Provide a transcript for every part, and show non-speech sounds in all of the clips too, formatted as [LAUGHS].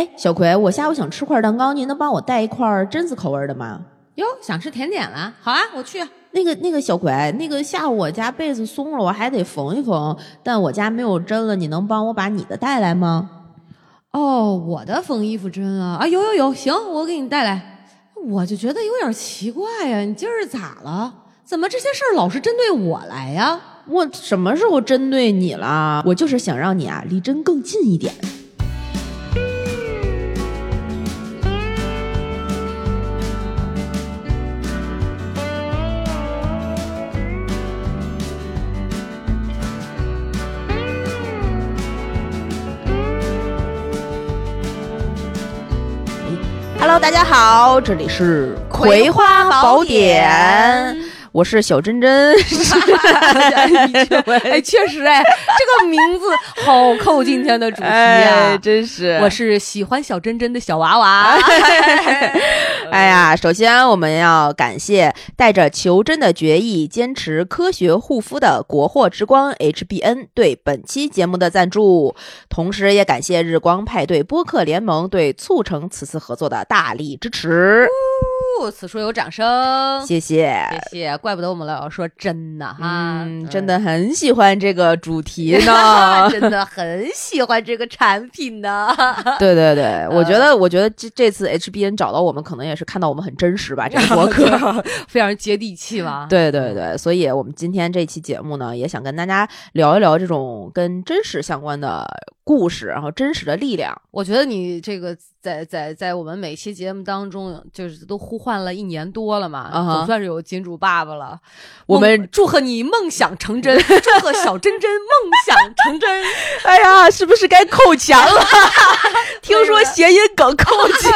哎，小葵，我下午想吃块蛋糕，您能帮我带一块榛子口味的吗？哟，想吃甜点了？好啊，我去。那个那个小葵，那个下午我家被子松了，我还得缝一缝，但我家没有针了，你能帮我把你的带来吗？哦，我的缝衣服针啊啊，有有有，行，我给你带来。我就觉得有点奇怪呀，你今儿咋了？怎么这些事儿老是针对我来呀？我什么时候针对你了？我就是想让你啊离针更近一点。大家好，这里是《葵花宝典》，我是小珍珍。[LAUGHS] 哎，确实哎，这个名字好扣今天的主题啊，真是。我是喜欢小珍珍的小娃娃。[LAUGHS] 哎呀，首先我们要感谢带着求真的决议坚持科学护肤的国货之光 HBN 对本期节目的赞助，同时也感谢日光派对播客联盟对促成此次合作的大力支持。此处有掌声，谢谢谢谢，怪不得我们老要说真的哈，真的很喜欢这个主题呢，[LAUGHS] 真的很喜欢这个产品呢。[LAUGHS] 对对对，我觉得我觉得这这次 HBN 找到我们，可能也是看到我们很真实吧，这个博客非常接地气吧。[LAUGHS] 对对对，所以我们今天这期节目呢，也想跟大家聊一聊这种跟真实相关的。故事，然后真实的力量。我觉得你这个在在在我们每期节目当中，就是都呼唤了一年多了嘛，总算是有金主爸爸了。我们祝贺你梦想成真，[LAUGHS] 祝贺小珍珍梦想成真。[LAUGHS] 哎呀，是不是该扣钱了？[LAUGHS] 听说谐音梗扣钱。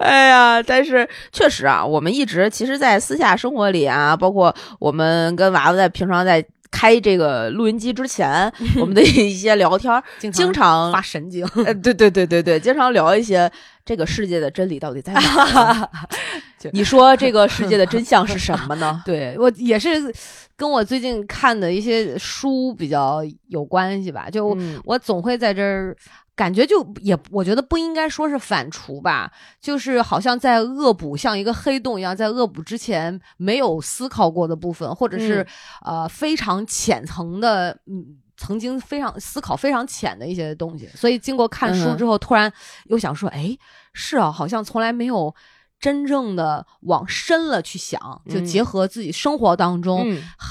哎呀，但是确实啊，我们一直其实，在私下生活里啊，包括我们跟娃娃在平常在。开这个录音机之前，[LAUGHS] 我们的一些聊天，经常发神经。[LAUGHS] 呃，对对对对对，经常聊一些这个世界的真理到底在哪？[LAUGHS] 你说这个世界的真相是什么呢？对我也是跟我最近看的一些书比较有关系吧。就我总会在这儿。感觉就也，我觉得不应该说是反刍吧，就是好像在恶补，像一个黑洞一样，在恶补之前没有思考过的部分，或者是呃非常浅层的，嗯，曾经非常思考非常浅的一些东西。所以经过看书之后，突然又想说，哎，是啊，好像从来没有。真正的往深了去想，就结合自己生活当中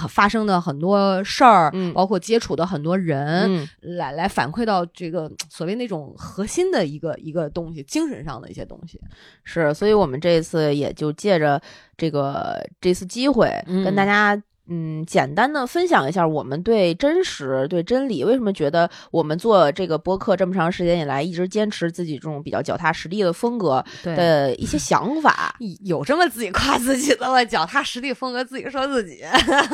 发生的很多事儿，包括接触的很多人，来来反馈到这个所谓那种核心的一个一个东西，精神上的一些东西。是，所以我们这一次也就借着这个这次机会，跟大家。嗯，简单的分享一下我们对真实、对真理，为什么觉得我们做这个播客这么长时间以来，一直坚持自己这种比较脚踏实地的风格的一些想法？有这么自己夸自己的吗？脚踏实地风格，自己说自己？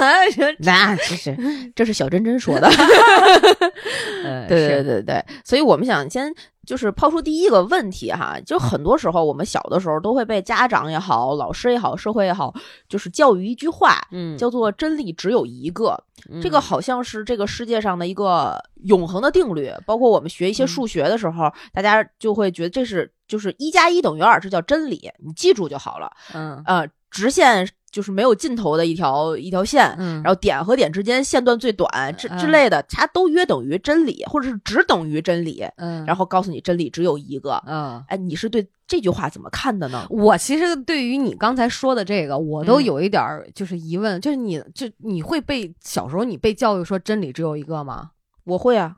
[LAUGHS] 那其实这是小珍珍说的。[LAUGHS] [LAUGHS] 对对对对，所以我们想先。就是抛出第一个问题哈，就很多时候我们小的时候都会被家长也好、老师也好、社会也好，就是教育一句话，嗯，叫做真理只有一个。这个好像是这个世界上的一个永恒的定律。包括我们学一些数学的时候，大家就会觉得这是就是一加一等于二，这叫真理，你记住就好了。嗯呃，直线。就是没有尽头的一条一条线，嗯，然后点和点之间线段最短，之之类的，它都约等于真理，或者是只等于真理，嗯，然后告诉你真理只有一个，嗯，哎，你是对这句话怎么看的呢？我其实对于你刚才说的这个，我都有一点就是疑问，就是你就你会被小时候你被教育说真理只有一个吗？我会啊，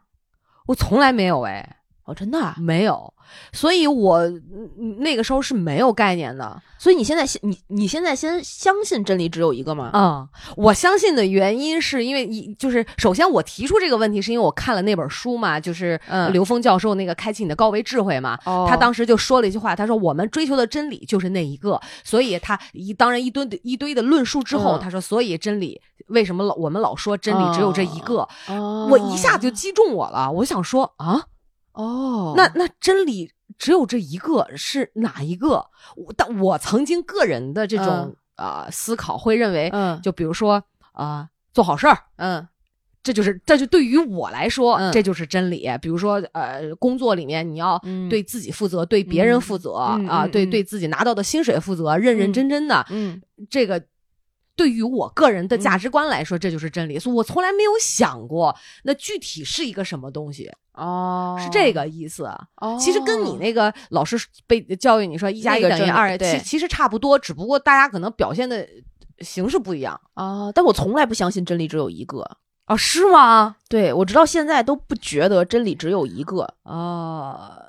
我从来没有哎。哦，真的没有，所以我那个时候是没有概念的。所以你现在，你你现在先相信真理只有一个吗？嗯，我相信的原因是因为一就是首先我提出这个问题是因为我看了那本书嘛，就是刘峰教授那个《开启你的高维智慧》嘛，他当时就说了一句话，他说我们追求的真理就是那一个，所以他一当然一堆一堆的论述之后，他说所以真理为什么老我们老说真理只有这一个？我一下就击中我了，我想说啊。哦，那那真理只有这一个是哪一个？我但我曾经个人的这种啊思考会认为，嗯，就比如说啊，做好事儿，嗯。这就是这就对于我来说，这就是真理。比如说，呃，工作里面你要对自己负责，对别人负责啊，对对自己拿到的薪水负责，认认真真的。嗯，这个对于我个人的价值观来说，这就是真理。所以我从来没有想过，那具体是一个什么东西哦，是这个意思。哦，其实跟你那个老师被教育你说一加一等于二，其其实差不多，只不过大家可能表现的形式不一样啊。但我从来不相信真理只有一个。哦，是吗？对，我直到现在都不觉得真理只有一个哦。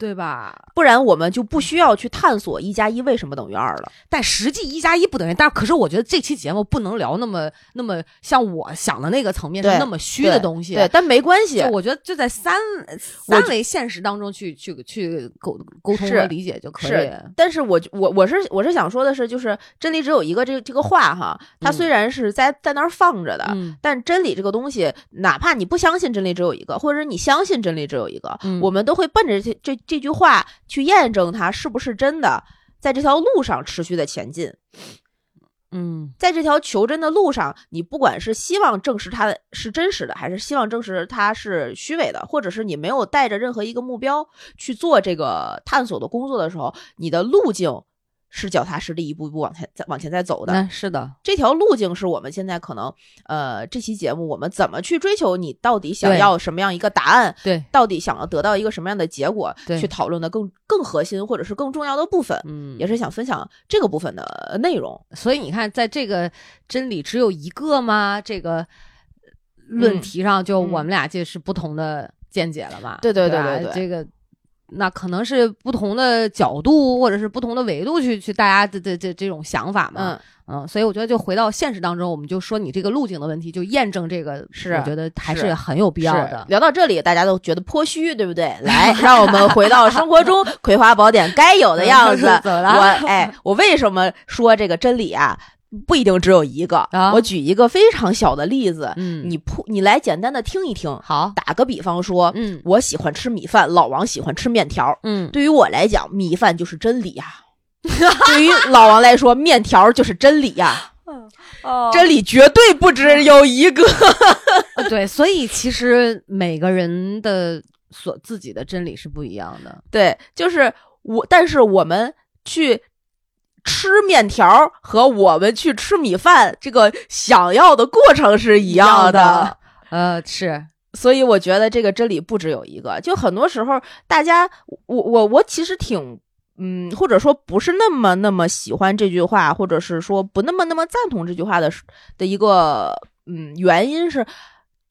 对吧？不然我们就不需要去探索一加一为什么等于二了。但实际一加一不等于，但可是我觉得这期节目不能聊那么那么像我想的那个层面是那么虚的东西。对，但没关系。我觉得就在三三维现实当中去去去沟沟通和理解就可以。是，但是我我我是我是想说的是，就是真理只有一个这这个话哈，它虽然是在在那儿放着的，但真理这个东西，哪怕你不相信真理只有一个，或者你相信真理只有一个，我们都会奔着这这。这句话去验证它是不是真的，在这条路上持续的前进。嗯，在这条求真的路上，你不管是希望证实它是真实的，还是希望证实它是虚伪的，或者是你没有带着任何一个目标去做这个探索的工作的时候，你的路径。是脚踏实地，一步一步往前再往前再走的。是的，这条路径是我们现在可能，呃，这期节目我们怎么去追求？你到底想要什么样一个答案？对，到底想要得到一个什么样的结果？对，去讨论的更更核心或者是更重要的部分。嗯，也是想分享这个部分的内容。所以你看，在这个真理只有一个吗？这个论题上，就我们俩就是不同的见解了吧？对对对对对，这个。那可能是不同的角度，或者是不同的维度去去大家的的这这种想法嘛，嗯嗯，所以我觉得就回到现实当中，我们就说你这个路径的问题，就验证这个是，我觉得还是很有必要的。聊到这里，大家都觉得颇虚，对不对？来，让我们回到生活中 [LAUGHS]《葵花宝典》该有的样子。[LAUGHS] 我哎，我为什么说这个真理啊？不一定只有一个，我举一个非常小的例子，嗯，你铺你来简单的听一听，好，打个比方说，嗯，我喜欢吃米饭，老王喜欢吃面条，嗯，对于我来讲，米饭就是真理呀，对于老王来说，面条就是真理呀，[LAUGHS] 哦，真理绝对不只有一个，[LAUGHS] 对，所以其实每个人的所自己的真理是不一样的，对，就是我，但是我们去。吃面条和我们去吃米饭，这个想要的过程是一样的。呃，是，所以我觉得这个真理不只有一个。就很多时候，大家，我我我其实挺，嗯，或者说不是那么那么喜欢这句话，或者是说不那么那么赞同这句话的的一个，嗯，原因是，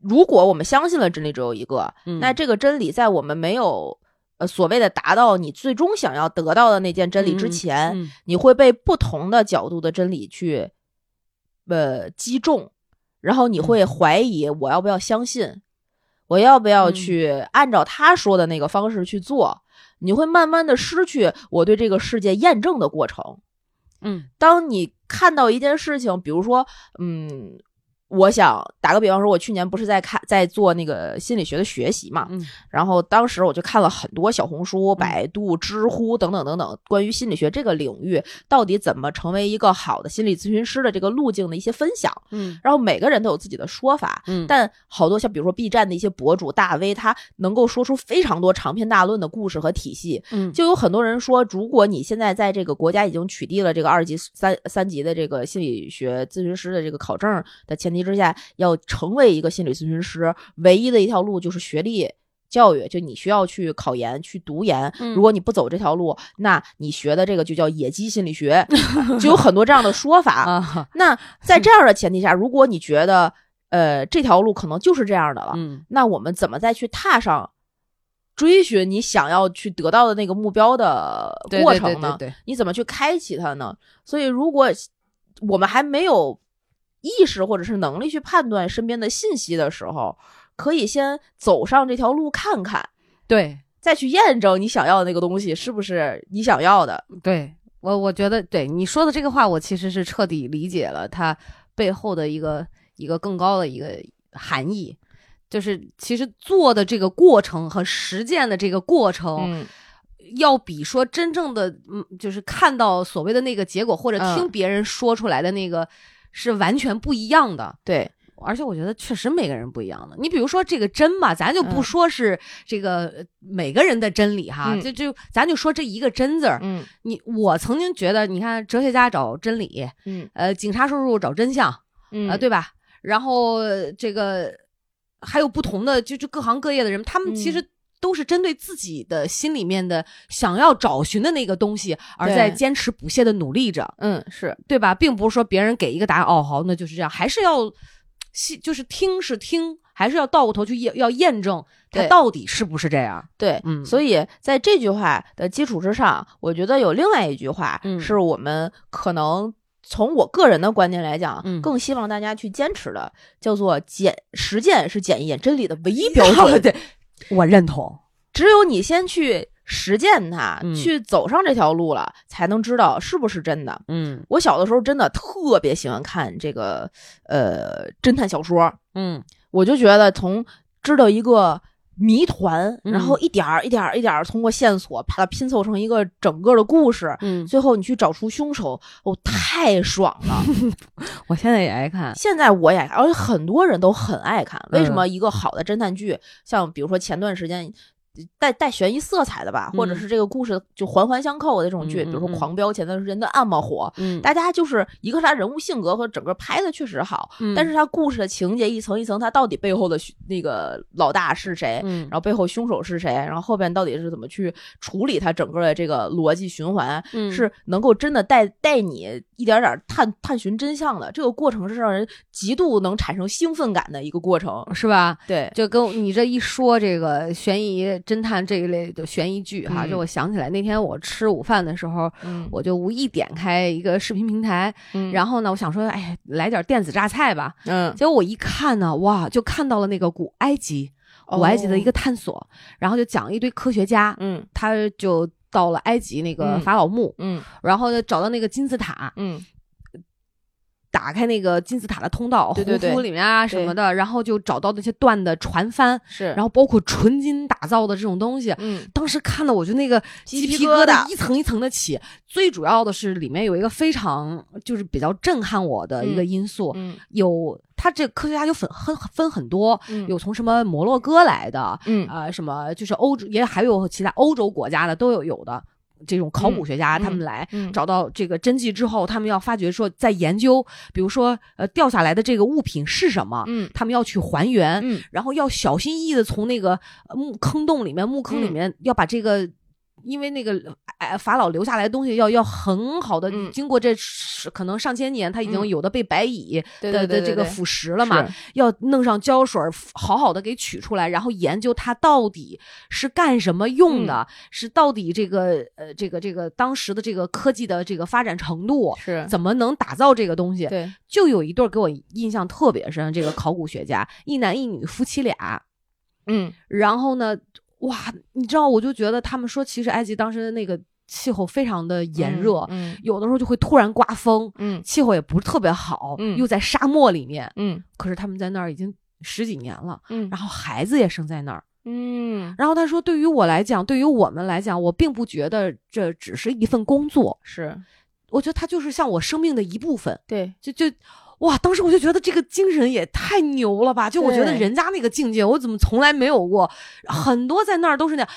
如果我们相信了真理只有一个，那这个真理在我们没有。呃，所谓的达到你最终想要得到的那件真理之前，你会被不同的角度的真理去呃击中，然后你会怀疑我要不要相信，我要不要去按照他说的那个方式去做？你会慢慢的失去我对这个世界验证的过程。嗯，当你看到一件事情，比如说，嗯。我想打个比方说，我去年不是在看在做那个心理学的学习嘛，嗯，然后当时我就看了很多小红书、百度、知乎等等等等关于心理学这个领域到底怎么成为一个好的心理咨询师的这个路径的一些分享，嗯，然后每个人都有自己的说法，嗯，但好多像比如说 B 站的一些博主大 V，他能够说出非常多长篇大论的故事和体系，嗯，就有很多人说，如果你现在在这个国家已经取缔了这个二级、三三级的这个心理学咨询师的这个考证的前提之下，要成为一个心理咨询师，唯一的一条路就是学历教育，就你需要去考研、去读研。如果你不走这条路，那你学的这个就叫野鸡心理学，[LAUGHS] 就有很多这样的说法。那在这样的前提下，如果你觉得呃这条路可能就是这样的了，那我们怎么再去踏上追寻你想要去得到的那个目标的过程呢？你怎么去开启它呢？所以，如果我们还没有。意识或者是能力去判断身边的信息的时候，可以先走上这条路看看，对，再去验证你想要的那个东西是不是你想要的。对我，我觉得对你说的这个话，我其实是彻底理解了它背后的一个一个更高的一个含义，就是其实做的这个过程和实践的这个过程，要比说真正的嗯，就是看到所谓的那个结果或者听别人说出来的那个。是完全不一样的。对而且我觉得确实每个人不一样的。你比如说这个真吧，咱就不说是这个每个人的真理哈，就就咱就说这一个真字儿。嗯，你我曾经觉得，你看哲学家找真理，嗯，呃，警察叔叔找真相，嗯，呃，对吧？然后这个还有不同的，就就各行各业的人，他们其实。都是针对自己的心里面的想要找寻的那个东西，而在坚持不懈的努力着。嗯，是对吧？并不是说别人给一个答案，哦，好，那就是这样，还是要，就是听是听，还是要倒过头去验，要验证它到底是不是这样。对，嗯。所以在这句话的基础之上，我觉得有另外一句话，是我们可能从我个人的观点来讲，更希望大家去坚持的，叫做检实践是检验真理的唯一标准。对。我认同，只有你先去实践它，去走上这条路了，才能知道是不是真的。嗯，我小的时候真的特别喜欢看这个呃侦探小说，嗯，我就觉得从知道一个谜团，然后一点儿一点儿一点儿通过线索把它拼凑成一个整个的故事，嗯，最后你去找出凶手，哦，太爽了！[LAUGHS] 我现在也爱看，现在我也，而且很多人都很爱看。为什么一个好的侦探剧，像比如说前段时间。带带悬疑色彩的吧，或者是这个故事就环环相扣的这种剧，比如说《狂飙》前段时间的暗嘛火，嗯，大家就是一个是他人物性格和整个拍的确实好，但是他故事的情节一层一层，他到底背后的那个老大是谁，嗯，然后背后凶手是谁，然后后边到底是怎么去处理他整个的这个逻辑循环，是能够真的带带你一点点探探寻真相的，这个过程是让人极度能产生兴奋感的一个过程，是吧？对，就跟你这一说，这个悬疑。侦探这一类的悬疑剧哈，就我想起来那天我吃午饭的时候，我就无意点开一个视频平台，然后呢，我想说，哎，来点电子榨菜吧，嗯，结果我一看呢，哇，就看到了那个古埃及，古埃及的一个探索，然后就讲一堆科学家，嗯，他就到了埃及那个法老墓，嗯，然后呢找到那个金字塔，嗯。打开那个金字塔的通道，对对对，里面啊什么的，然后就找到那些断的船帆，是，然后包括纯金打造的这种东西，嗯，当时看的我就那个鸡皮疙瘩。一层一层的起。最主要的是里面有一个非常就是比较震撼我的一个因素，嗯，有他这科学家就分很分很多，有从什么摩洛哥来的，嗯。啊什么就是欧洲也还有其他欧洲国家的都有有的。这种考古学家他们来找到这个真迹之后，他们要发掘说，在研究，比如说呃掉下来的这个物品是什么，嗯，他们要去还原，嗯，然后要小心翼翼的从那个墓坑洞里面、墓坑里面要把这个。因为那个哎，法老留下来的东西要要很好的，经过这可能上千年，它已经有的被白蚁的的这个腐蚀了嘛，要弄上胶水，好好的给取出来，然后研究它到底是干什么用的，是到底这个呃这个这个当时的这个科技的这个发展程度是。怎么能打造这个东西？对，就有一对给我印象特别深，这个考古学家一男一女夫妻俩，嗯，然后呢。哇，你知道，我就觉得他们说，其实埃及当时的那个气候非常的炎热，嗯，有的时候就会突然刮风，嗯，气候也不是特别好，嗯，又在沙漠里面，嗯，可是他们在那儿已经十几年了，嗯，然后孩子也生在那儿，嗯，然后他说，对于我来讲，对于我们来讲，我并不觉得这只是一份工作，是，我觉得它就是像我生命的一部分，对，就就。哇！当时我就觉得这个精神也太牛了吧！就我觉得人家那个境界，我怎么从来没有过？很多在那儿都是那样。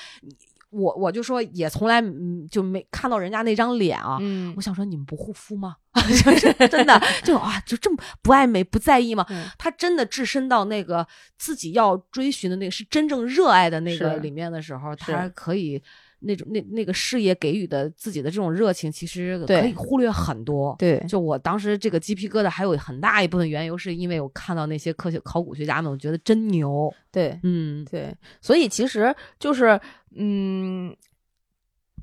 我我就说也从来就没看到人家那张脸啊。嗯，我想说你们不护肤吗？[LAUGHS] 就是真的就啊，就这么不爱美不在意吗？他真的置身到那个自己要追寻的那个是真正热爱的那个里面的时候，他可以。那种那那个事业给予的自己的这种热情，其实可以忽略很多。对，就我当时这个鸡皮疙瘩，还有很大一部分缘由，是因为我看到那些科学考古学家们，我觉得真牛。对，嗯，对，所以其实就是，嗯。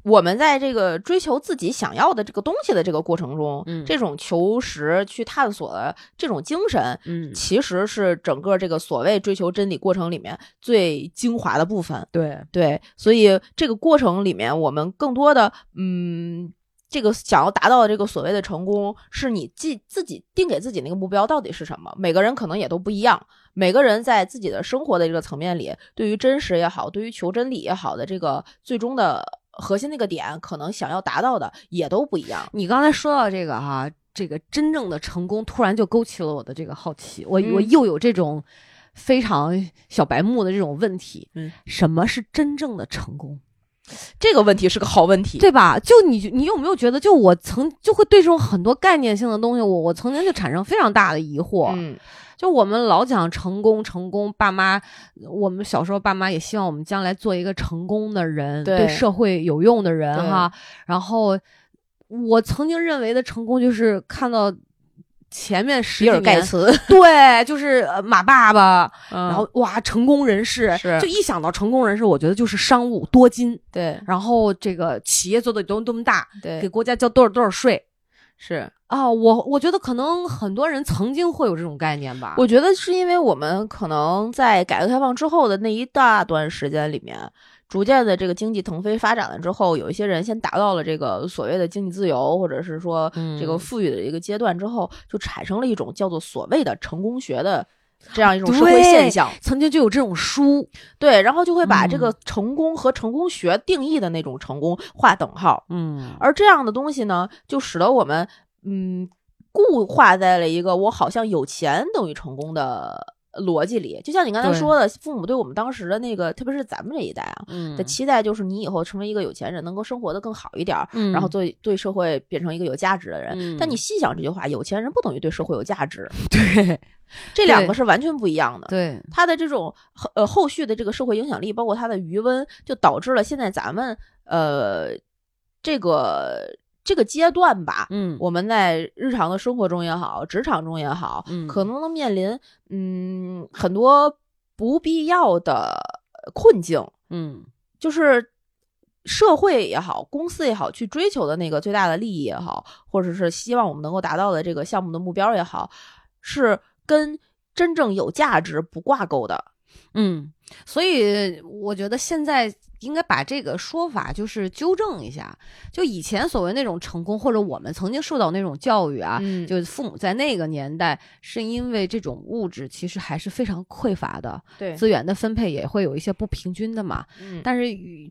我们在这个追求自己想要的这个东西的这个过程中，嗯，这种求实去探索的这种精神，嗯，其实是整个这个所谓追求真理过程里面最精华的部分。对对，所以这个过程里面，我们更多的，嗯，这个想要达到的这个所谓的成功，是你自自己定给自己那个目标到底是什么？每个人可能也都不一样，每个人在自己的生活的这个层面里，对于真实也好，对于求真理也好的这个最终的。核心那个点，可能想要达到的也都不一样。你刚才说到这个哈，这个真正的成功，突然就勾起了我的这个好奇。我我又有这种非常小白目的这种问题。嗯，什么是真正的成功？这个问题是个好问题，对吧？就你你有没有觉得，就我曾就会对这种很多概念性的东西，我我曾经就产生非常大的疑惑。嗯，就我们老讲成功，成功，爸妈，我们小时候爸妈也希望我们将来做一个成功的人，对社会有用的人哈。然后我曾经认为的成功，就是看到。前面十几年，对，就是马爸爸，然后哇，成功人士，就一想到成功人士，我觉得就是商务多金，对，然后这个企业做的多多么大，对，给国家交多少多少税，是啊，我我觉得可能很多人曾经会有这种概念吧。我觉得是因为我们可能在改革开放之后的那一大段时间里面。逐渐的，这个经济腾飞发展了之后，有一些人先达到了这个所谓的经济自由，或者是说这个富裕的一个阶段之后，就产生了一种叫做所谓的成功学的这样一种社会现象。曾经就有这种书，对，然后就会把这个成功和成功学定义的那种成功划等号。嗯，而这样的东西呢，就使得我们嗯固化在了一个我好像有钱等于成功的。逻辑里，就像你刚才说的，父母对我们当时的那个，特别是咱们这一代啊，的期待就是你以后成为一个有钱人，能够生活的更好一点，然后对对社会变成一个有价值的人。但你细想这句话，有钱人不等于对社会有价值，对，这两个是完全不一样的。对，他的这种呃后续的这个社会影响力，包括他的余温，就导致了现在咱们呃这个。这个阶段吧，嗯，我们在日常的生活中也好，职场中也好，嗯，可能能面临嗯很多不必要的困境，嗯，就是社会也好，公司也好，去追求的那个最大的利益也好，或者是希望我们能够达到的这个项目的目标也好，是跟真正有价值不挂钩的，嗯，所以我觉得现在。应该把这个说法就是纠正一下，就以前所谓那种成功，或者我们曾经受到那种教育啊，就父母在那个年代是因为这种物质其实还是非常匮乏的，对资源的分配也会有一些不平均的嘛。嗯，但是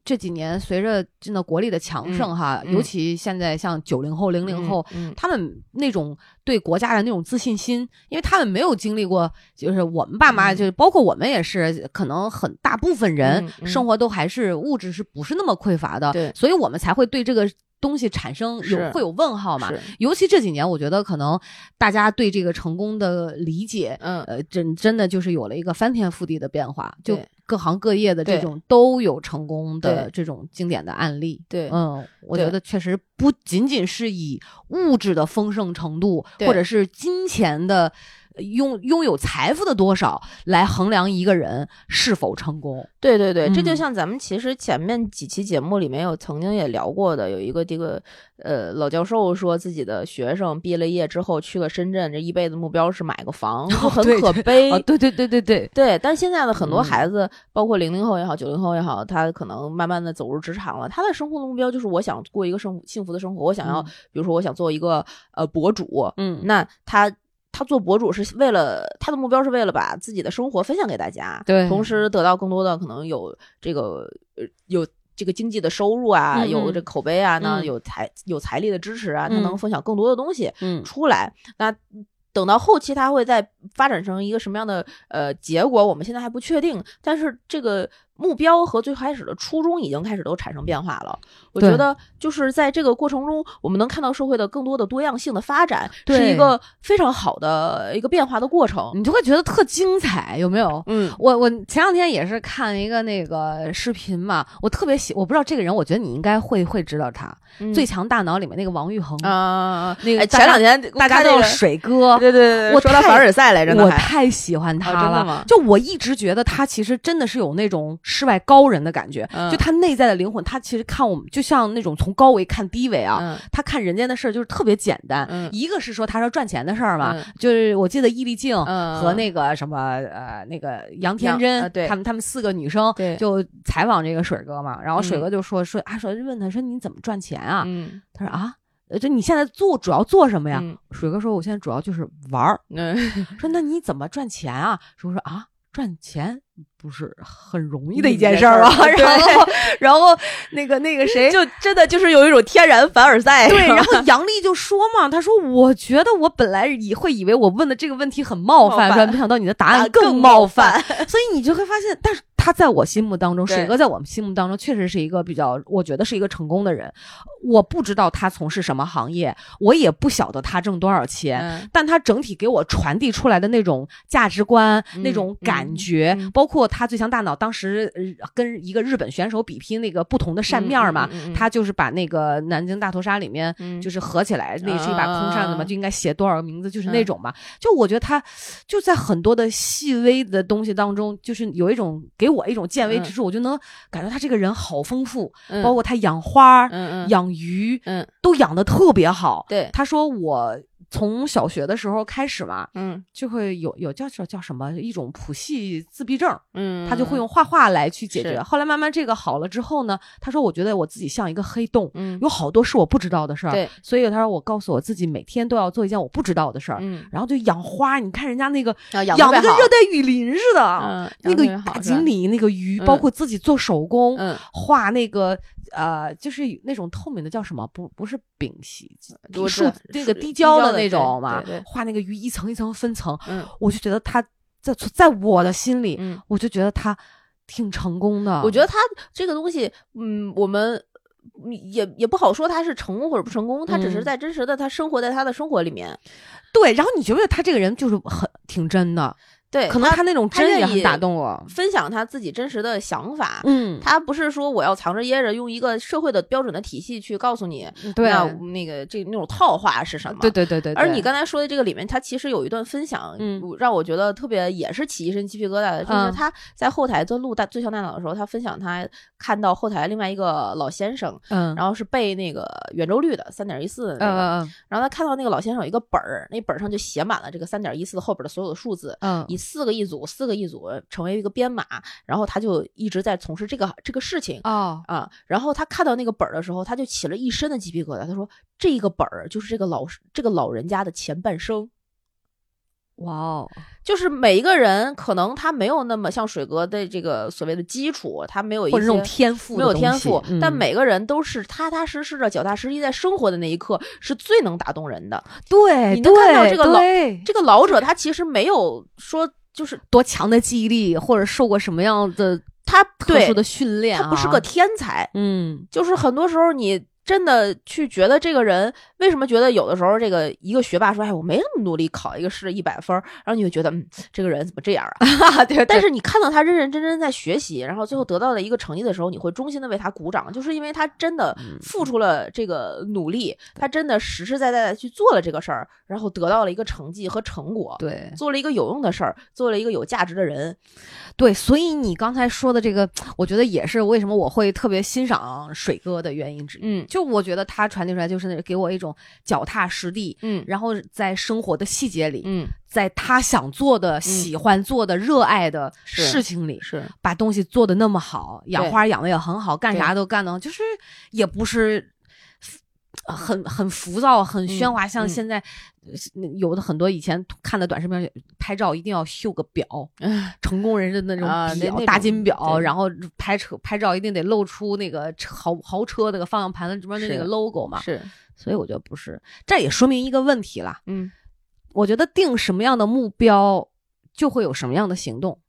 这几年随着真的国力的强盛哈，尤其现在像九零后、零零后，他们那种对国家的那种自信心，因为他们没有经历过，就是我们爸妈，就是包括我们也是，可能很大部分人生活都还是。物质是不是那么匮乏的？对，所以我们才会对这个东西产生有会有问号嘛？尤其这几年，我觉得可能大家对这个成功的理解，嗯，呃，真真的就是有了一个翻天覆地的变化。就各行各业的这种都有成功的这种经典的案例。对，嗯，我觉得确实不仅仅是以物质的丰盛程度，或者是金钱的。拥拥有财富的多少来衡量一个人是否成功？对对对，这就像咱们其实前面几期节目里面有曾经也聊过的，有一个这个呃老教授说自己的学生毕了业之后去了深圳，这一辈子目标是买个房，[LAUGHS] 就很可悲。对对对对对 [LAUGHS] 对。但现在的很多孩子，包括零零后也好，九零后也好，他可能慢慢的走入职场了，他的生活的目标就是我想过一个生幸福的生活，我想要，比如说我想做一个呃博主，嗯，那他。他做博主是为了他的目标是为了把自己的生活分享给大家，对，同时得到更多的可能有这个呃有这个经济的收入啊，有这口碑啊，那有财有财力的支持啊，他能分享更多的东西出来。那等到后期他会再发展成一个什么样的呃结果，我们现在还不确定。但是这个。目标和最开始的初衷已经开始都产生变化了。我觉得就是在这个过程中，我们能看到社会的更多的多样性的发展，是一个非常好的一个变化的过程。你就会觉得特精彩，有没有？嗯，我我前两天也是看一个那个视频嘛，我特别喜，我不知道这个人，我觉得你应该会会知道他，《最强大脑》里面那个王昱珩啊，那个前两天大家叫水哥，对对对，我说他凡尔赛来着，我太喜欢他了。就我一直觉得他其实真的是有那种。世外高人的感觉，就他内在的灵魂，他其实看我们就像那种从高维看低维啊，他看人间的事儿就是特别简单。一个是说他说赚钱的事儿嘛，就是我记得易立竞和那个什么呃那个杨天真，他们他们四个女生就采访这个水哥嘛，然后水哥就说说啊说问他说你怎么赚钱啊？他说啊，就你现在做主要做什么呀？水哥说我现在主要就是玩儿。说那你怎么赚钱啊？说说啊。赚钱。不是很容易的一件事儿吧？[LAUGHS] 然后，然后那个那个谁，就真的就是有一种天然凡尔赛。对，然后杨丽就说嘛，他说：“我觉得我本来以会以为我问的这个问题很冒犯，没想到你的答案更冒犯。所以你就会发现，但是他在我心目当中，水哥在我们心目当中确实是一个比较，我觉得是一个成功的人。我不知道他从事什么行业，我也不晓得他挣多少钱，但他整体给我传递出来的那种价值观、那种感觉，包括。他最强大脑当时跟一个日本选手比拼那个不同的扇面嘛，他就是把那个南京大屠杀里面就是合起来，那是一把空扇子嘛，就应该写多少个名字，就是那种嘛。就我觉得他就在很多的细微的东西当中，就是有一种给我一种见微知著，我就能感觉他这个人好丰富，包括他养花、养鱼，都养的特别好。对，他说我。从小学的时候开始嘛，嗯，就会有有叫叫叫什么一种谱系自闭症，嗯，他就会用画画来去解决。后来慢慢这个好了之后呢，他说我觉得我自己像一个黑洞，嗯，有好多是我不知道的事儿，对，所以他说我告诉我自己每天都要做一件我不知道的事儿，嗯，然后就养花，你看人家那个养的跟热带雨林似的，嗯，那个大锦鲤那个鱼，包括自己做手工，嗯，画那个。呃，就是那种透明的叫什么？不，不是丙烯，是那个滴胶的那种嘛。画那个鱼一层一层分层，嗯，我就觉得他在在我的心里，嗯，我就觉得他挺成功的。我觉得他这个东西，嗯，我们也也不好说他是成功或者不成功，他只是在真实的他生活在他的生活里面。对，然后你觉得他这个人就是很挺真的。对，可能他那种真也很打动我。分享他自己真实的想法，嗯，他不是说我要藏着掖着，用一个社会的标准的体系去告诉你，对，那个这那种套话是什么？对对对对。而你刚才说的这个里面，他其实有一段分享，嗯，让我觉得特别也是起一身鸡皮疙瘩的，就是他在后台在录大最强大脑的时候，他分享他看到后台另外一个老先生，嗯，然后是背那个圆周率的三点一四的那个，然后他看到那个老先生有一个本儿，那本上就写满了这个三点一四后边的所有的数字，嗯，以四个一组。四个一组成为一个编码，然后他就一直在从事这个这个事情啊啊！然后他看到那个本儿的时候，他就起了一身的鸡皮疙瘩。他说：“这个本儿就是这个老这个老人家的前半生。”哇哦！就是每一个人可能他没有那么像水哥的这个所谓的基础，他没有一些天赋，没有天赋，但每个人都是踏踏实实的、脚踏实地在生活的那一刻是最能打动人的。对，你能看到这个老这个老者，他其实没有说。就是多强的记忆力，或者受过什么样的他特殊的训练，他不是个天才。嗯，就是很多时候你。真的去觉得这个人为什么觉得有的时候这个一个学霸说哎我没那么努力考一个试一百分，然后你就觉得嗯这个人怎么这样啊？[LAUGHS] 对。但是你看到他认认真真在学习，然后最后得到了一个成绩的时候，你会衷心的为他鼓掌，就是因为他真的付出了这个努力，他真的实实在在的去做了这个事儿，然后得到了一个成绩和成果。对，做了一个有用的事儿，做了一个有价值的人。对，所以你刚才说的这个，我觉得也是为什么我会特别欣赏水哥的原因之一。嗯，就我觉得他传递出来就是那给我一种脚踏实地，嗯，然后在生活的细节里，嗯，在他想做的、喜欢做的、热爱的事情里，是把东西做的那么好，养花养的也很好，干啥都干的，就是也不是。很很浮躁，很喧哗，像现在有的很多以前看的短视频，拍照一定要秀个表，成功人士的那种表，大金表，然后拍车拍照一定得露出那个豪豪车那个方向盘的这边的那个 logo 嘛。是，所以我觉得不是，这也说明一个问题了。嗯，我觉得定什么样的目标，就会有什么样的行动。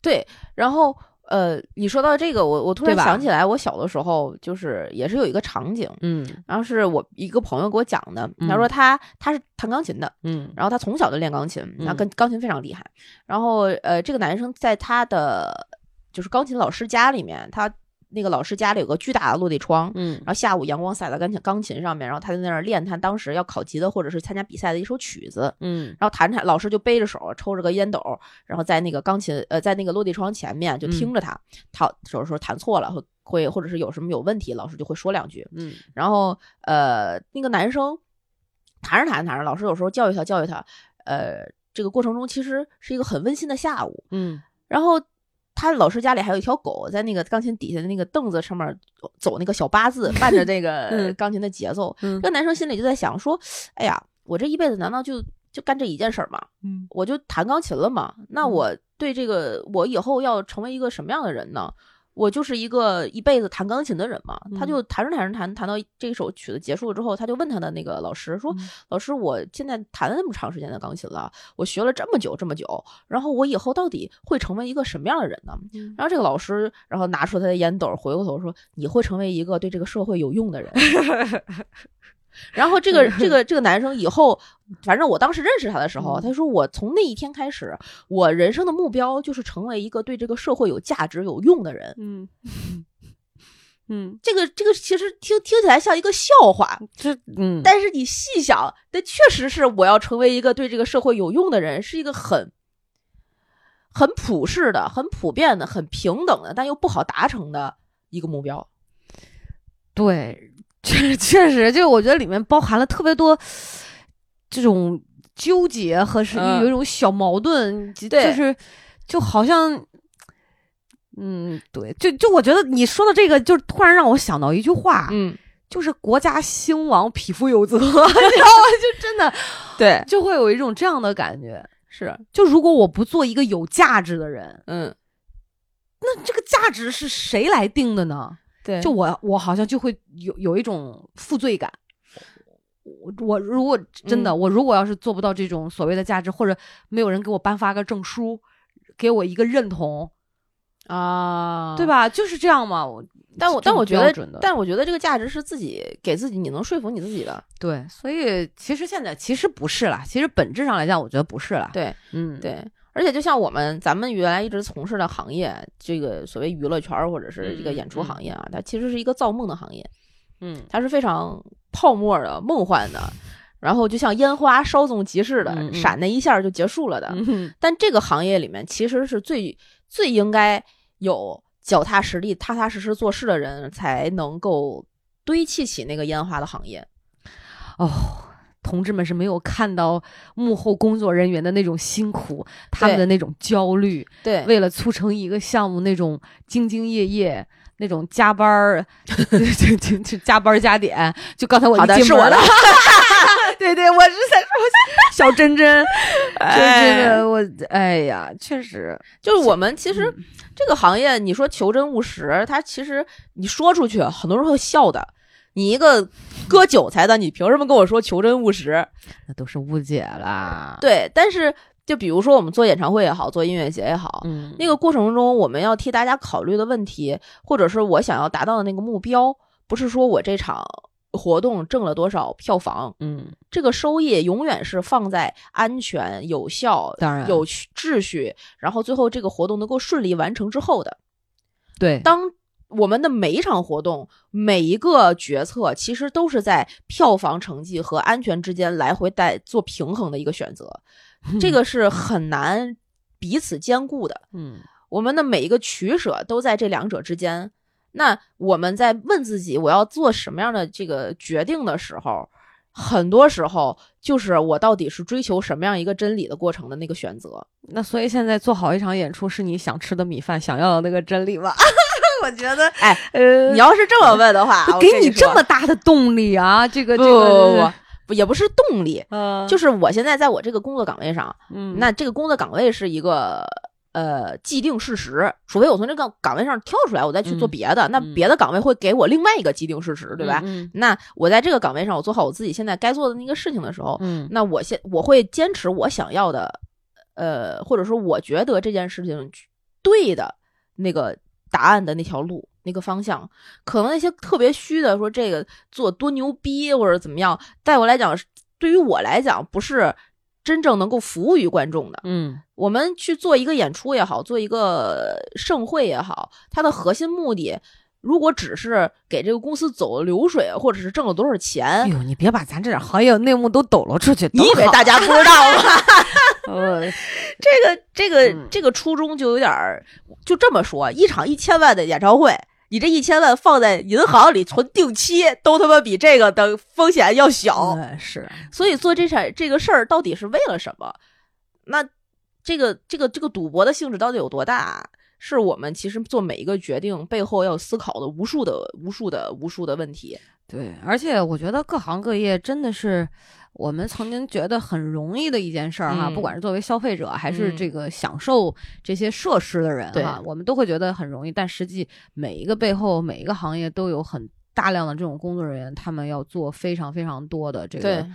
对，然后。呃，你说到这个，我我突然想起来，我小的时候就是也是有一个场景，嗯，然后是我一个朋友给我讲的，他说他他是弹钢琴的，嗯，然后他从小就练钢琴，那跟钢琴非常厉害，然后呃，这个男生在他的就是钢琴老师家里面，他。那个老师家里有个巨大的落地窗，嗯，然后下午阳光洒在钢琴钢琴上面，然后他在那儿练他当时要考级的或者是参加比赛的一首曲子，嗯，然后弹弹，老师就背着手抽着个烟斗，然后在那个钢琴呃在那个落地窗前面就听着他，他有时候弹错了会会或者是有什么有问题，老师就会说两句，嗯，然后呃那个男生弹着弹着弹着，老师有时候教育他教育他，呃这个过程中其实是一个很温馨的下午，嗯，然后。他老师家里还有一条狗，在那个钢琴底下的那个凳子上面走那个小八字，伴着那个 [LAUGHS] 钢琴的节奏。那男生心里就在想说：“哎呀，我这一辈子难道就就干这一件事儿吗？嗯，我就弹钢琴了吗？那我对这个我以后要成为一个什么样的人呢？我就是一个一辈子弹钢琴的人嘛。他就弹着弹着弹，弹到这首曲子结束了之后，他就问他的那个老师说：“老师，我现在弹了那么长时间的钢琴了，我学了这么久这么久，然后我以后到底会成为一个什么样的人呢？”然后这个老师，然后拿出他的烟斗，回过头说：“你会成为一个对这个社会有用的人。” [LAUGHS] 然后这个这个这个男生以后，反正我当时认识他的时候，他说我从那一天开始，我人生的目标就是成为一个对这个社会有价值、有用的人。嗯 [LAUGHS] 嗯，这个这个其实听听起来像一个笑话，这嗯，但是你细想，这确实是我要成为一个对这个社会有用的人，是一个很很普世的、很普遍的、很平等的，但又不好达成的一个目标。对。[LAUGHS] 确确实，就我觉得里面包含了特别多这种纠结和是有一种小矛盾，就是就好像，嗯，对，就就我觉得你说的这个，就突然让我想到一句话，嗯，就是国家兴亡，匹夫有责，[LAUGHS] 你知道吗？就真的 [LAUGHS] 对，就会有一种这样的感觉，是，就如果我不做一个有价值的人，嗯，那这个价值是谁来定的呢？对，就我，我好像就会有有一种负罪感。我我如果真的，我如果要是做不到这种所谓的价值，或者没有人给我颁发个证书，给我一个认同啊，对吧？就是这样嘛。但我但我觉得，但我觉得这个价值是自己给自己，你能说服你自己的。对，所以其实现在其实不是啦。其实本质上来讲，我觉得不是啦。对，嗯，对。而且，就像我们咱们原来一直从事的行业，这个所谓娱乐圈或者是一个演出行业啊，它其实是一个造梦的行业，嗯，它是非常泡沫的、梦幻的，然后就像烟花稍纵即逝的，闪那一下就结束了的。但这个行业里面，其实是最最应该有脚踏实地、踏踏实实做事的人，才能够堆砌起那个烟花的行业。哦。同志们是没有看到幕后工作人员的那种辛苦，他们的那种焦虑，对，为了促成一个项目那种兢兢业业，那种加班儿，[LAUGHS] 就就就加班加点。就刚才我的是我的，[LAUGHS] 对对，我是在说小珍珍，这个我，哎呀，确实，就是我们其实这个行业，你说求真务实，它其实你说出去，很多人会笑的。你一个割韭菜的，你凭什么跟我说求真务实？那都是误解啦。对，但是就比如说我们做演唱会也好，做音乐节也好，嗯，那个过程中我们要替大家考虑的问题，或者是我想要达到的那个目标，不是说我这场活动挣了多少票房，嗯，这个收益永远是放在安全、有效、当然有秩序，然后最后这个活动能够顺利完成之后的。对，当。我们的每一场活动，每一个决策，其实都是在票房成绩和安全之间来回带做平衡的一个选择，[LAUGHS] 这个是很难彼此兼顾的。嗯，我们的每一个取舍都在这两者之间。那我们在问自己，我要做什么样的这个决定的时候，很多时候就是我到底是追求什么样一个真理的过程的那个选择。那所以现在做好一场演出，是你想吃的米饭，想要的那个真理吗？[LAUGHS] 我觉得，哎，呃，你要是这么问的话，给你这么大的动力啊，这个，这个不也不是动力，嗯，就是我现在在我这个工作岗位上，嗯，那这个工作岗位是一个呃既定事实，除非我从这个岗位上跳出来，我再去做别的，那别的岗位会给我另外一个既定事实，对吧？那我在这个岗位上，我做好我自己现在该做的那个事情的时候，嗯，那我现我会坚持我想要的，呃，或者说我觉得这件事情对的那个。答案的那条路，那个方向，可能那些特别虚的说这个做多牛逼或者怎么样，在我来讲，对于我来讲，不是真正能够服务于观众的。嗯，我们去做一个演出也好，做一个盛会也好，它的核心目的，如果只是给这个公司走流水，或者是挣了多少钱，哎呦，你别把咱这点行业内幕都抖了出去，你以为大家不知道吗？[LAUGHS] 呃，[LAUGHS] 这个这个这个初衷就有点儿，就这么说，一场一千万的演唱会，你这一千万放在银行里存定期，都他妈比这个的风险要小。是，所以做这场这个事儿到底是为了什么？那这个这个这个赌博的性质到底有多大？是我们其实做每一个决定背后要思考的无数的无数的无数的问题。对，而且我觉得各行各业真的是我们曾经觉得很容易的一件事儿哈，不管是作为消费者还是这个享受这些设施的人哈，我们都会觉得很容易。但实际每一个背后每一个行业都有很大量的这种工作人员，他们要做非常非常多的这个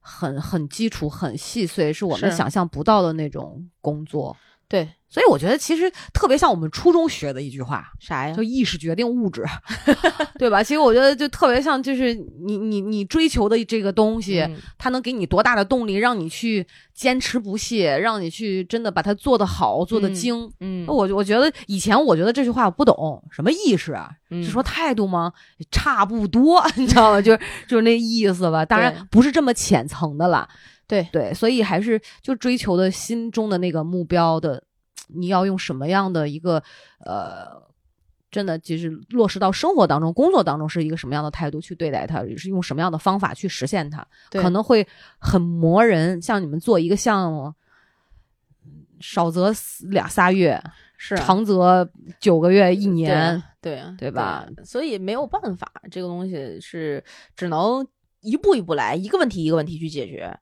很很基础、很细碎，是我们想象不到的那种工作。对，所以我觉得其实特别像我们初中学的一句话，啥呀？就意识决定物质，[LAUGHS] 对吧？其实我觉得就特别像，就是你你你追求的这个东西，它能给你多大的动力，让你去坚持不懈，让你去真的把它做得好，做得精。嗯，我我觉得以前我觉得这句话我不懂，什么意识啊？是说态度吗？差不多，[LAUGHS] 你知道吗？就是就是那意思吧。当然不是这么浅层的了。对对，所以还是就追求的心中的那个目标的，[TSK] 你要用什么样的一个呃，真的就是落实到生活当中、工作当中是一个什么样的态度去对待它，是用什么样的方法去实现它，可能会很磨人。像你们做一个项目，少则俩仨月，是长则九个月、一年，对对吧？所以没有办法，这个东西是只能一步一步来，一个问题一个问题去解决。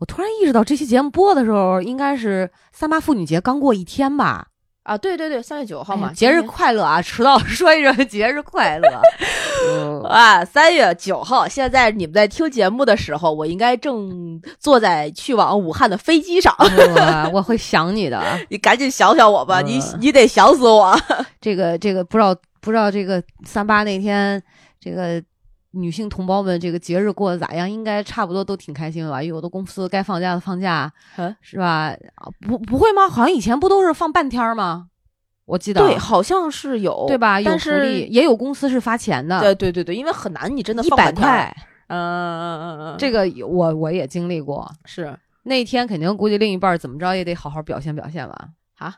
我突然意识到，这期节目播的时候，应该是三八妇女节刚过一天吧？啊，对对对，三月九号嘛，节日快乐啊！迟到 [LAUGHS] 说一声节日快乐。[LAUGHS] 啊，三月九号，现在你们在听节目的时候，我应该正坐在去往武汉的飞机上。[LAUGHS] 我会想你的，你赶紧想想我吧，你你得想死我。这个这个不知道不知道这个三八那天这个。女性同胞们，这个节日过得咋样？应该差不多都挺开心吧？有的公司该放假的放假，是吧？不不会吗？好像以前不都是放半天吗？我记得对，好像是有，对吧？但是也有公司是发钱的。对对对对，因为很难，你真的一百块，嗯嗯嗯嗯，这个我我也经历过。是那天肯定估计另一半怎么着也得好好表现表现吧？啊，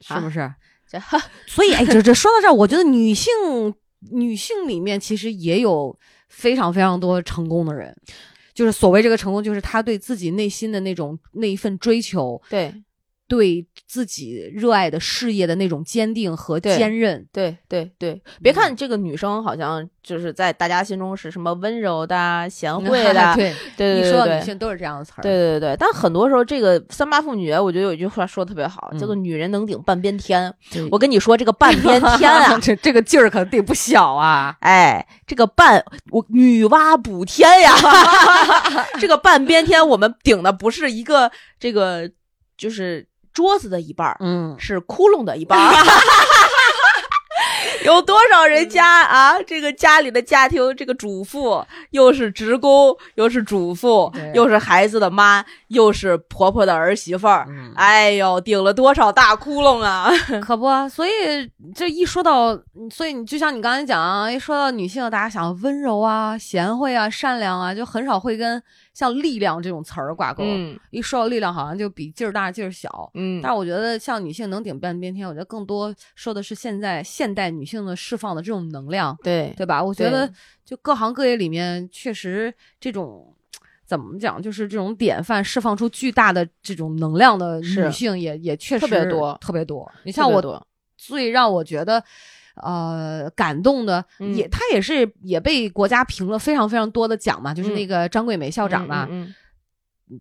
是不是？[LAUGHS] 所以哎，这这说到这儿，我觉得女性。女性里面其实也有非常非常多成功的人，就是所谓这个成功，就是她对自己内心的那种那一份追求，对。对自己热爱的事业的那种坚定和坚韧，对对对。别看这个女生好像就是在大家心中是什么温柔的、贤惠的，对对对对，女性都是这样的词儿。对对对但很多时候，这个三八妇女节，我觉得有一句话说的特别好，叫做“女人能顶半边天”。我跟你说，这个半边天啊，[LAUGHS] 这这个劲儿可得不小啊！哎，这个半我女娲补天呀，[LAUGHS] 这个半边天，我们顶的不是一个这个，就是。桌子的一半儿，嗯，是窟窿的一半儿。[LAUGHS] 有多少人家啊？这个家里的家庭，这个主妇又是职工，又是主妇，又是孩子的妈，又是婆婆的儿媳妇儿。哎呦，顶了多少大窟窿啊！[LAUGHS] 可不，所以这一说到，所以你就像你刚才讲，一说到女性，大家想温柔啊、贤惠啊、善良啊，就很少会跟。像力量这种词儿挂钩，一说到力量，好像就比劲儿大劲儿小。嗯，但是我觉得像女性能顶半边天，我觉得更多说的是现在现代女性的释放的这种能量，对对吧？我觉得就各行各业里面，确实这种怎么讲，就是这种典范释放出巨大的这种能量的女性，也也确实特别多，特别多。你像我最让我觉得。呃，感动的也，他也是也被国家评了非常非常多的奖嘛，就是那个张桂梅校长嘛，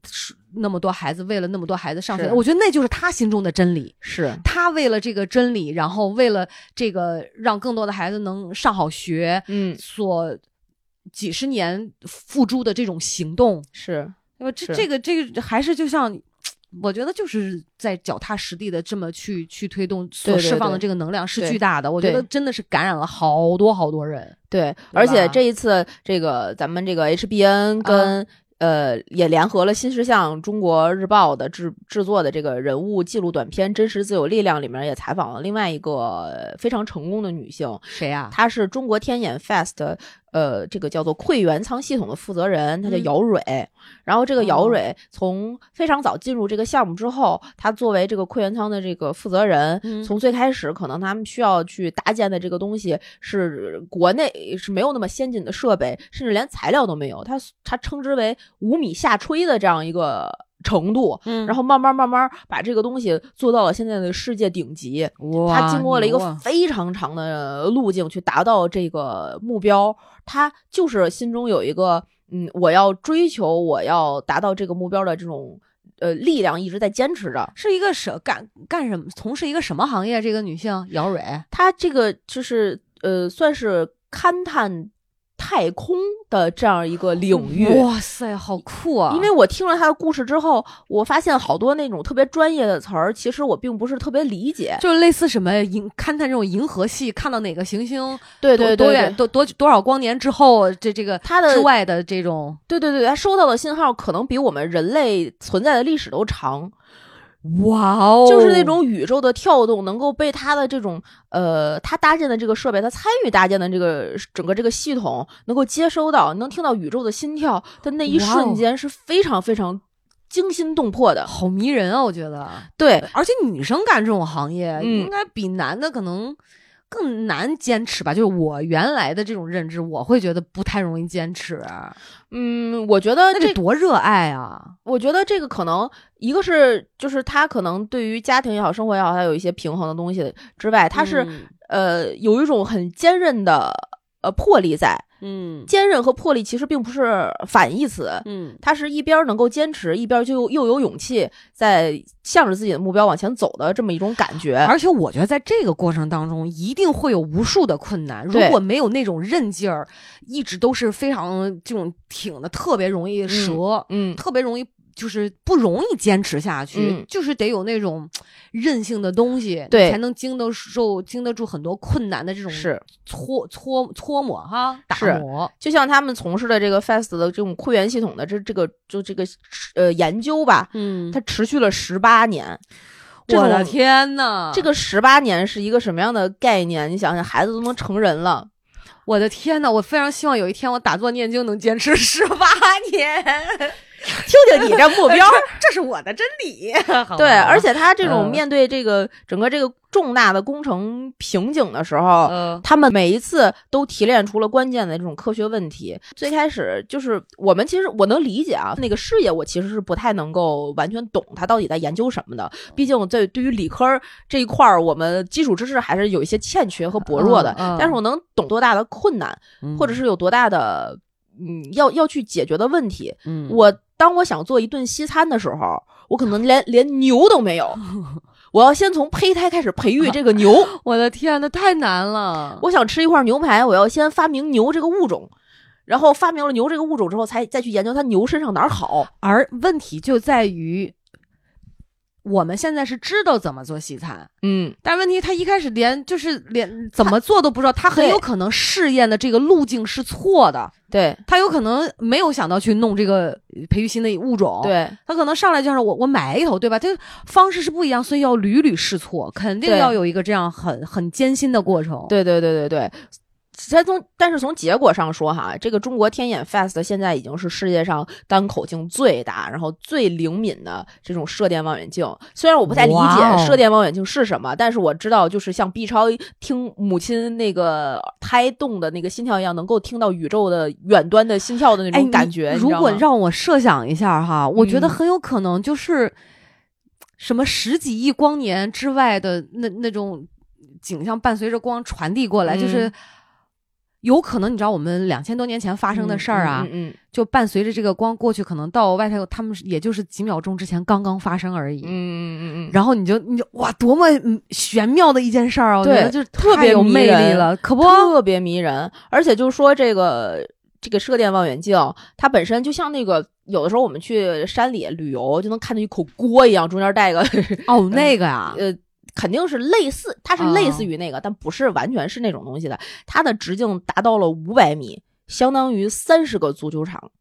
是那么多孩子为了那么多孩子上学，我觉得那就是他心中的真理，是。他为了这个真理，然后为了这个让更多的孩子能上好学，嗯，所几十年付诸的这种行动，是，这这个这个还是就像。我觉得就是在脚踏实地的这么去去推动，所释放的这个能量是巨大的。我觉得真的是感染了好多好多人。对，而且这一次这个咱们这个 HBN 跟呃也联合了新时相中国日报的制制作的这个人物记录短片《真实自有力量》里面也采访了另外一个非常成功的女性，谁呀？她是中国天眼 Fast。呃，这个叫做馈源仓系统的负责人，他叫姚蕊。然后这个姚蕊从非常早进入这个项目之后，他作为这个馈源仓的这个负责人，从最开始可能他们需要去搭建的这个东西是国内是没有那么先进的设备，甚至连材料都没有。他他称之为五米下吹的这样一个程度，嗯，然后慢慢慢慢把这个东西做到了现在的世界顶级。他经过了一个非常长的路径去达到这个目标，他就是心中有一个嗯，我要追求，我要达到这个目标的这种呃力量，一直在坚持着。是一个什干干什么？从事一个什么行业？这个女性姚蕊，她这个就是呃，算是勘探。太空的这样一个领域，[LAUGHS] 哇塞，好酷啊！因为我听了他的故事之后，我发现好多那种特别专业的词儿，其实我并不是特别理解，就是类似什么银勘探这种银河系，看到哪个行星，对对多远多多多少光年之后，这这个它的之外的这种，对对对，它收到的信号可能比我们人类存在的历史都长。哇哦！就是那种宇宙的跳动，能够被他的这种呃，他搭建的这个设备，他参与搭建的这个整个这个系统，能够接收到，能听到宇宙的心跳的那一瞬间，是非常非常惊心动魄的，好迷人啊！我觉得，对，而且女生干这种行业，应该比男的可能。更难坚持吧，就是我原来的这种认知，我会觉得不太容易坚持。嗯，我觉得这多热爱啊！我觉得这个可能一个是，就是他可能对于家庭也好，生活也好，他有一些平衡的东西之外，他是呃有一种很坚韧的呃魄力在。嗯，坚韧和魄力其实并不是反义词。嗯，他是一边能够坚持，一边就又有勇气在向着自己的目标往前走的这么一种感觉。而且我觉得在这个过程当中，一定会有无数的困难。如果没有那种韧劲儿，一直都是非常这种挺的，特别容易折，嗯，特别容易。就是不容易坚持下去，就是得有那种韧性的东西，对，才能经得受、经得住很多困难的这种是搓搓搓磨哈，打磨。就像他们从事的这个 FAST 的这种会员系统的这这个就这个呃研究吧，嗯，它持续了十八年。我的天呐，这个十八年是一个什么样的概念？你想想，孩子都能成人了，我的天呐，我非常希望有一天我打坐念经能坚持十八年。听听你这目标，[LAUGHS] 这是我的真理。[LAUGHS] 对，而且他这种面对这个整个这个重大的工程瓶颈的时候，他们每一次都提炼出了关键的这种科学问题。最开始就是我们其实我能理解啊，那个事业我其实是不太能够完全懂他到底在研究什么的。毕竟在对于理科这一块儿，我们基础知识还是有一些欠缺和薄弱的。但是我能懂多大的困难，或者是有多大的。嗯，要要去解决的问题。嗯，我当我想做一顿西餐的时候，我可能连连牛都没有，[LAUGHS] 我要先从胚胎开始培育这个牛。[LAUGHS] 我的天，那太难了！我想吃一块牛排，我要先发明牛这个物种，然后发明了牛这个物种之后，才再去研究它牛身上哪儿好。而问题就在于。我们现在是知道怎么做西餐，嗯，但问题他一开始连就是连怎么做都不知道，他很有可能试验的这个路径是错的，对他有可能没有想到去弄这个培育新的物种，对他可能上来就是我我买一头，对吧？这方式是不一样，所以要屡屡试错，肯定要有一个这样很很艰辛的过程，对对对对对。先从，但是从结果上说哈，这个中国天眼 Fast 现在已经是世界上单口径最大，然后最灵敏的这种射电望远镜。虽然我不太理解射电望远镜是什么，但是我知道，就是像 B 超听母亲那个胎动的那个心跳一样，能够听到宇宙的远端的心跳的那种感觉。如果让我设想一下哈，我觉得很有可能就是什么十几亿光年之外的那那种景象，伴随着光传递过来，就是。有可能你知道我们两千多年前发生的事儿啊，嗯，就伴随着这个光过去，可能到外太空，他们也就是几秒钟之前刚刚发生而已，嗯嗯嗯嗯，然后你就你就哇，多么玄妙的一件事儿啊！我觉得就是特别有魅力了，可不特别迷人。而且就是说这个这个射电望远镜，它本身就像那个有的时候我们去山里旅游，就能看到一口锅一样，中间带个哦那个呀，[LAUGHS] 呃。肯定是类似，它是类似于那个，但不是完全是那种东西的。它的直径达到了五百米，相当于三十个足球场。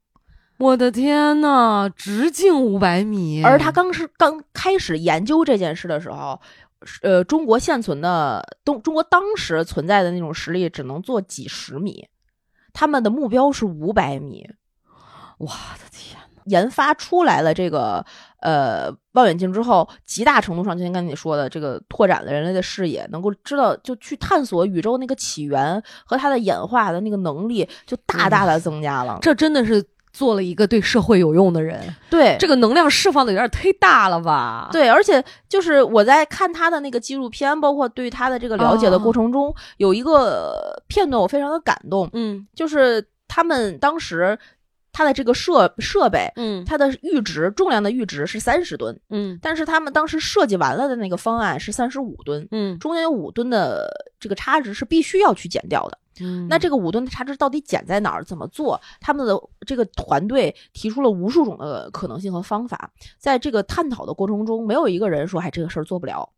我的天呐，直径五百米！而他刚是刚开始研究这件事的时候，呃，中国现存的东中国当时存在的那种实力只能做几十米，他们的目标是五百米。我的天！研发出来了这个呃望远镜之后，极大程度上就像刚才你说的，这个拓展了人类的视野，能够知道就去探索宇宙那个起源和它的演化的那个能力，就大大的增加了。这真的是做了一个对社会有用的人。对，这个能量释放的有点忒大了吧？对，而且就是我在看他的那个纪录片，包括对他的这个了解的过程中，有一个片段我非常的感动。嗯，就是他们当时。它的这个设设备，嗯，它的阈值重量的阈值是三十吨，嗯，但是他们当时设计完了的那个方案是三十五吨，嗯，中间有五吨的这个差值是必须要去减掉的，嗯，那这个五吨的差值到底减在哪儿？怎么做？他们的这个团队提出了无数种的可能性和方法，在这个探讨的过程中，没有一个人说，哎，这个事儿做不了，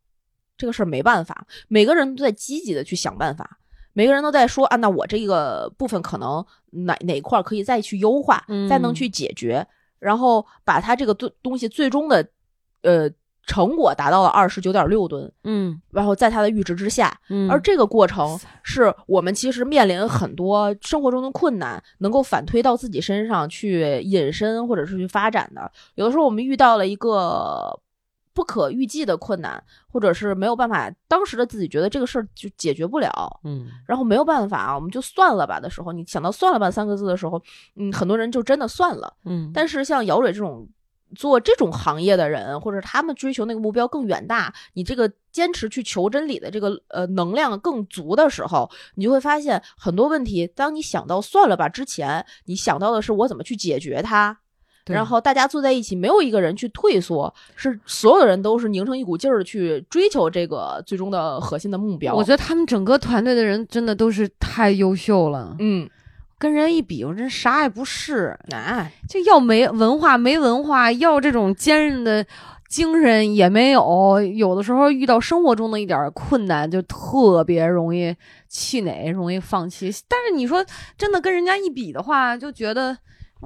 这个事儿没办法，每个人都在积极的去想办法。每个人都在说啊，那我这个部分可能哪哪块可以再去优化，再能去解决，然后把它这个东东西最终的呃成果达到了二十九点六吨，嗯，然后在它的阈值之下，嗯，而这个过程是我们其实面临很多生活中的困难，能够反推到自己身上去引申或者是去发展的。有的时候我们遇到了一个。不可预计的困难，或者是没有办法，当时的自己觉得这个事儿就解决不了，嗯，然后没有办法，我们就算了吧的时候，你想到算了吧三个字的时候，嗯，很多人就真的算了，嗯。但是像姚蕊这种做这种行业的人，或者他们追求那个目标更远大，你这个坚持去求真理的这个呃能量更足的时候，你就会发现很多问题，当你想到算了吧之前，你想到的是我怎么去解决它。然后大家坐在一起，没有一个人去退缩，是所有人都是拧成一股劲儿的去追求这个最终的核心的目标。我觉得他们整个团队的人真的都是太优秀了。嗯，跟人一比，我真啥也不是。哎，就要没文化没文化，要这种坚韧的精神也没有。有的时候遇到生活中的一点困难，就特别容易气馁，容易放弃。但是你说真的跟人家一比的话，就觉得。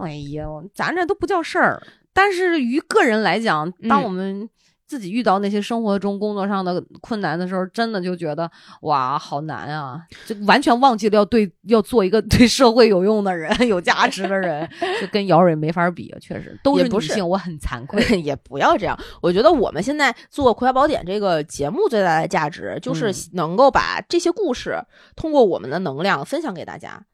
哎呀，咱这都不叫事儿。但是于个人来讲，当我们自己遇到那些生活中、工作上的困难的时候，真的就觉得哇，好难啊！就完全忘记了要对要做一个对社会有用的人、[LAUGHS] 有价值的人，[LAUGHS] 就跟姚蕊没法比。确实都是女性，我很惭愧。[LAUGHS] 也不要这样。我觉得我们现在做《葵花宝典》这个节目最大的价值，就是能够把这些故事通过我们的能量分享给大家。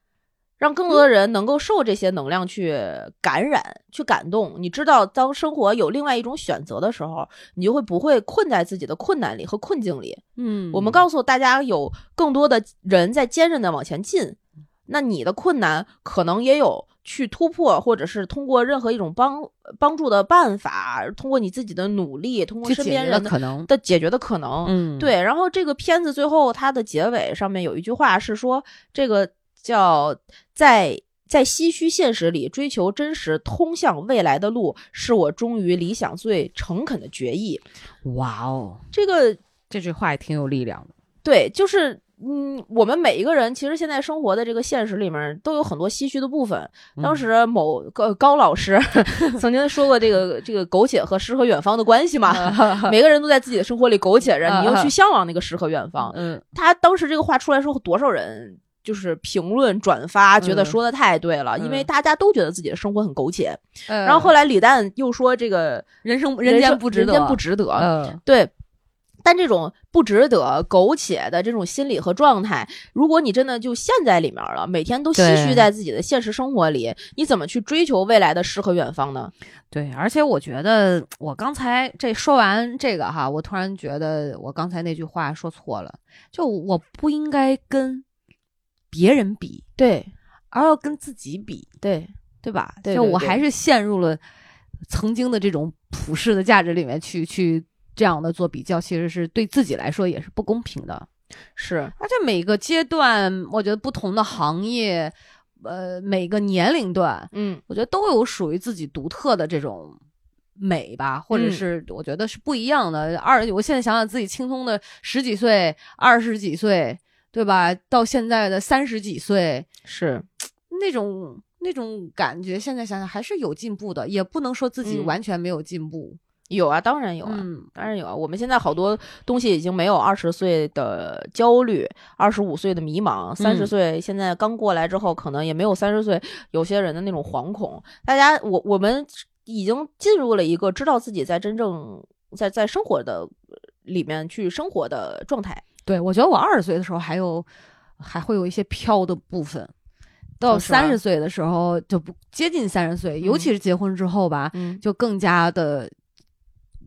让更多的人能够受这些能量去感染、去感动。你知道，当生活有另外一种选择的时候，你就会不会困在自己的困难里和困境里。嗯，我们告诉大家，有更多的人在坚韧的往前进。那你的困难可能也有去突破，或者是通过任何一种帮帮助的办法，通过你自己的努力，通过身边人的可能的解决的可能。嗯，对。然后这个片子最后它的结尾上面有一句话是说这个。叫在在唏嘘现实里追求真实，通向未来的路，是我忠于理想最诚恳的决议。哇哦，这个这句话也挺有力量的。对，就是嗯，我们每一个人其实现在生活的这个现实里面都有很多唏嘘的部分。当时某高高老师 [LAUGHS] 曾经说过这个这个苟且和诗和远方的关系嘛，[LAUGHS] 每个人都在自己的生活里苟且着，你又 [LAUGHS] 去向往那个诗和远方。嗯，他当时这个话出来时候，多少人？就是评论转发，觉得说的太对了，因为大家都觉得自己的生活很苟且。然后后来李诞又说：“这个人生人间不值得，人间不值得。”对，但这种不值得、苟且的这种心理和状态，如果你真的就陷在里面了，每天都唏嘘在自己的现实生活里，你怎么去追求未来的诗和远方呢？对，而且我觉得我刚才这说完这个哈，我突然觉得我刚才那句话说错了，就我不应该跟。别人比对，而要跟自己比对，对吧？就我还是陷入了曾经的这种普世的价值里面去去这样的做比较，其实是对自己来说也是不公平的。是，而且每个阶段，我觉得不同的行业，呃，每个年龄段，嗯，我觉得都有属于自己独特的这种美吧，或者是我觉得是不一样的。二，我现在想想自己轻松的十几岁、二十几岁。对吧？到现在的三十几岁，是 [TSK] 那种那种感觉。现在想想还是有进步的，也不能说自己完全没有进步。有啊，当然有啊，当然有啊。我们现在好多东西已经没有二十岁的焦虑，二十五岁的迷茫，三十岁现在刚过来之后，可能也没有三十岁有些人的那种惶恐。大家，我我们已经进入了一个知道自己在真正在在生活的里面去生活的状态。对，我觉得我二十岁的时候还有，还会有一些飘的部分，到三十岁的时候就不接近三十岁，尤其是结婚之后吧，就更加的。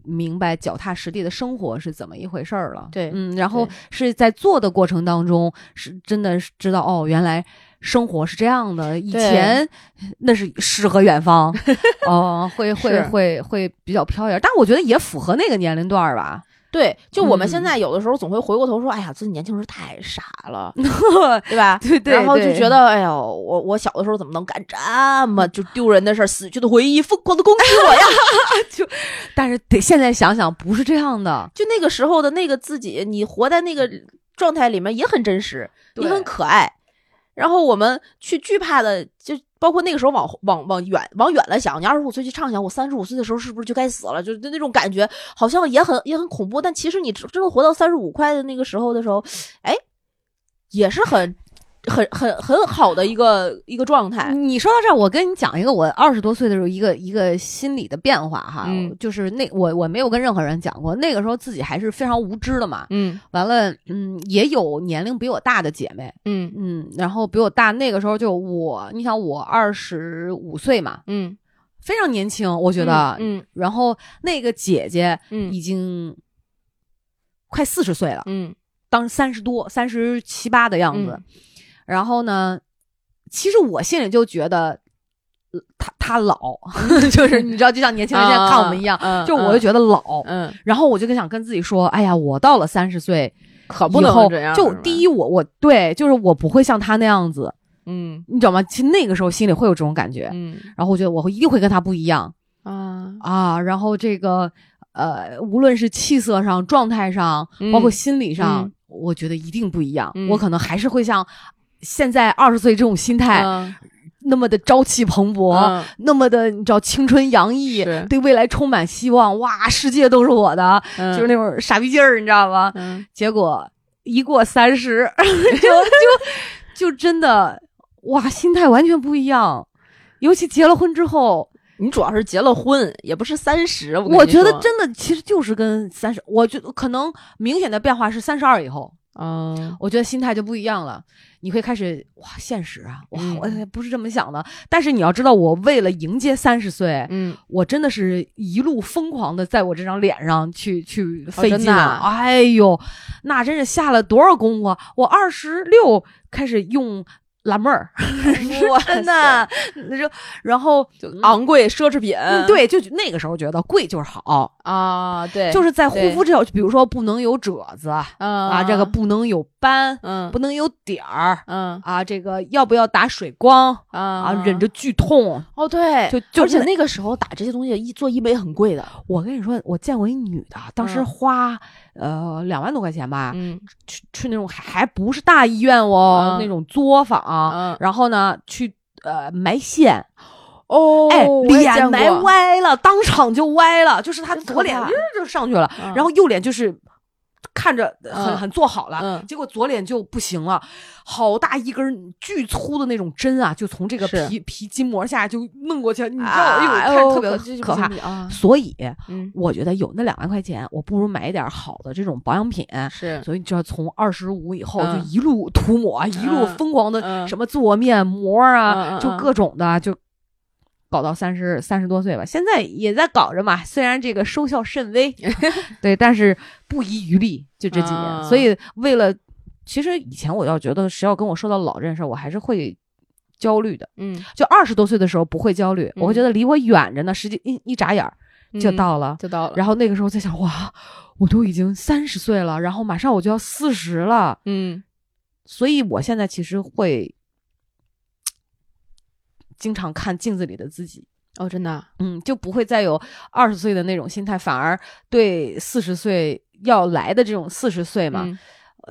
明白脚踏实地的生活是怎么一回事儿了，对，嗯，然后是在做的过程当中，是真的知道哦，原来生活是这样的。以前那是诗和远方，[LAUGHS] 哦，会会会会比较飘一点，但我觉得也符合那个年龄段吧。对，就我们现在有的时候总会回过头说，哎呀，自己年轻时太傻了，[LAUGHS] 对吧？对对。然后就觉得，哎呦，我我小的时候怎么能干这么就丢人的事儿？死去的回忆疯狂的攻击我呀！[LAUGHS] 就，但是得现在想想，不是这样的。就那个时候的那个自己，你活在那个状态里面也很真实，也很可爱。然后我们去惧怕的就。包括那个时候往往往远往远了想，你二十五岁去畅想，我三十五岁的时候是不是就该死了？就就那种感觉，好像也很也很恐怖。但其实你真的活到三十五块的那个时候的时候，哎，也是很。很很很好的一个一个状态。你说到这儿，我跟你讲一个我二十多岁的时候一个一个心理的变化哈，就是那我我没有跟任何人讲过，那个时候自己还是非常无知的嘛。嗯，完了，嗯，也有年龄比我大的姐妹，嗯嗯，然后比我大那个时候就我，你想我二十五岁嘛，嗯，非常年轻，我觉得，嗯，然后那个姐姐，嗯，已经快四十岁了，嗯，当三十多三十七八的样子。然后呢，其实我心里就觉得，他他老，[LAUGHS] 就是你知道，就像年轻人现在看我们一样，就我就觉得老。嗯，然后我就想跟自己说，哎呀，我到了三十岁，可不能这样。就第一，我我对，就是我不会像他那样子。嗯，你知道吗？其实那个时候心里会有这种感觉。嗯，然后我觉得我会一定会跟他不一样。啊啊，然后这个呃，无论是气色上、状态上，包括心理上，我觉得一定不一样。我可能还是会像。现在二十岁这种心态，那么的朝气蓬勃，那么的你知道青春洋溢，对未来充满希望，哇，世界都是我的，就是那种傻逼劲儿，你知道吗？结果一过三十，[LAUGHS] 就就就真的哇，心态完全不一样。尤其结了婚之后，你主要是结了婚，也不是三十。我觉得真的其实就是跟三十，我觉得可能明显的变化是三十二以后。嗯，我觉得心态就不一样了。你会开始哇，现实啊，哇，我不是这么想的。但是你要知道，我为了迎接三十岁，嗯，我真的是一路疯狂的在我这张脸上去去费劲啊！哎呦，那真是下了多少功夫！我二十六开始用。辣妹儿，[LAUGHS] 真的，那就然后就昂贵奢侈品，对，就那个时候觉得贵就是好啊，对，就是在护肤这条，比如说不能有褶子，啊，这个不能有斑，嗯，不能有点儿，嗯，啊，这个要不要打水光啊？啊，忍着剧痛，哦，对，就就而且那个时候打这些东西，医做医美很贵的。我跟你说，我见过一女的，当时花。呃，两万多块钱吧，嗯，去去那种还还不是大医院哦，那种作坊，嗯，然后呢，去呃埋线，哦，哎，脸埋歪了，当场就歪了，就是他左脸就上去了，然后右脸就是。看着很很做好了，结果左脸就不行了，好大一根巨粗的那种针啊，就从这个皮皮筋膜下就弄过去，你知道，哎呦，看着特别可怕。所以，我觉得有那两万块钱，我不如买一点好的这种保养品。是，所以你知道，从二十五以后就一路涂抹，一路疯狂的什么做面膜啊，就各种的就。搞到三十三十多岁吧，现在也在搞着嘛。虽然这个收效甚微，[LAUGHS] [LAUGHS] 对，但是不遗余力，就这几年。所以为了，其实以前我要觉得谁要跟我说到老这件事儿，我还是会焦虑的。嗯，就二十多岁的时候不会焦虑，我会觉得离我远着呢，实际一一眨眼就到了，就到了。然后那个时候在想，哇，我都已经三十岁了，然后马上我就要四十了。嗯，所以我现在其实会。经常看镜子里的自己哦，真的，嗯，就不会再有二十岁的那种心态，反而对四十岁要来的这种四十岁嘛。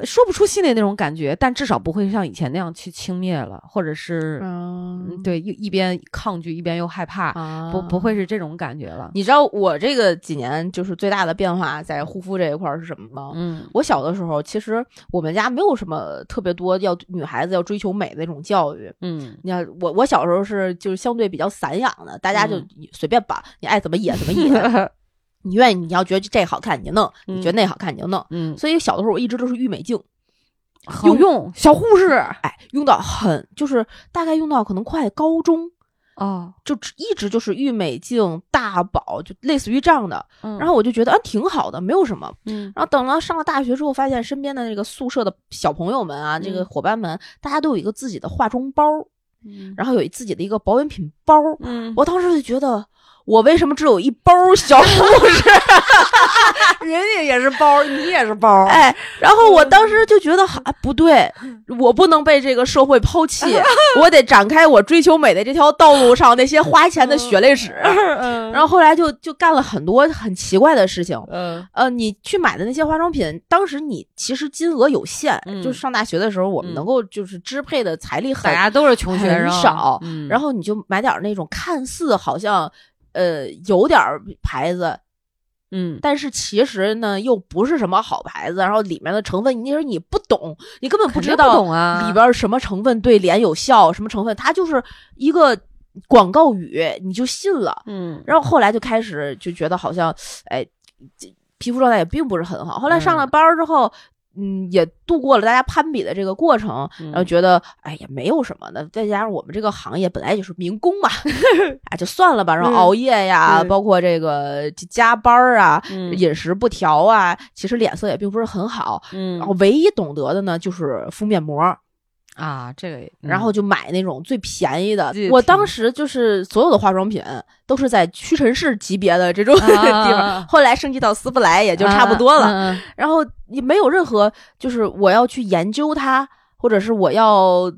说不出心里那种感觉，但至少不会像以前那样去轻蔑了，或者是，嗯，对，一一边抗拒一边又害怕，不不会是这种感觉了。你知道我这个几年就是最大的变化在护肤这一块是什么吗？嗯，我小的时候其实我们家没有什么特别多要女孩子要追求美的那种教育。嗯，你看我我小时候是就是相对比较散养的，大家就随便吧，你爱怎么野怎么野。[LAUGHS] 你愿意，你要觉得这好看你就弄，你觉得那好看你就弄。嗯，所以小的时候我一直都是郁美净，好用，小护士，哎，用到很就是大概用到可能快高中。哦，就一直就是郁美净、大宝，就类似于这样的。然后我就觉得啊，挺好的，没有什么。嗯。然后等了上了大学之后，发现身边的那个宿舍的小朋友们啊，这个伙伴们，大家都有一个自己的化妆包，然后有自己的一个保养品包。嗯。我当时就觉得。我为什么只有一包小护士？[LAUGHS] 人家也是包，你也是包。哎，然后我当时就觉得，啊，不对，我不能被这个社会抛弃，我得展开我追求美的这条道路上那些花钱的血泪史。然后后来就就干了很多很奇怪的事情。嗯，呃，你去买的那些化妆品，当时你其实金额有限，就是上大学的时候，我们能够就是支配的财力很，大家都是穷学生，少。然后你就买点那种看似好像。呃，有点牌子，嗯，但是其实呢，又不是什么好牌子。然后里面的成分，你说你不懂，你根本不知道里边什么成分对脸有效，什么成分，它就是一个广告语，你就信了。嗯，然后后来就开始就觉得好像，哎，皮肤状态也并不是很好。后来上了班之后。嗯，也度过了大家攀比的这个过程，然后觉得哎也没有什么的，再加上我们这个行业本来就是民工嘛，啊 [LAUGHS] 就算了吧。然后熬夜呀，包括这个加班啊，饮食不调啊，其实脸色也并不是很好。嗯，然后唯一懂得的呢，就是敷面膜。啊，这个，然后就买那种最便宜的。我当时就是所有的化妆品都是在屈臣氏级别的这种 [LAUGHS] 地方，后来升级到丝芙莱也就差不多了。然后你没有任何就是我要去研究它，或者是我要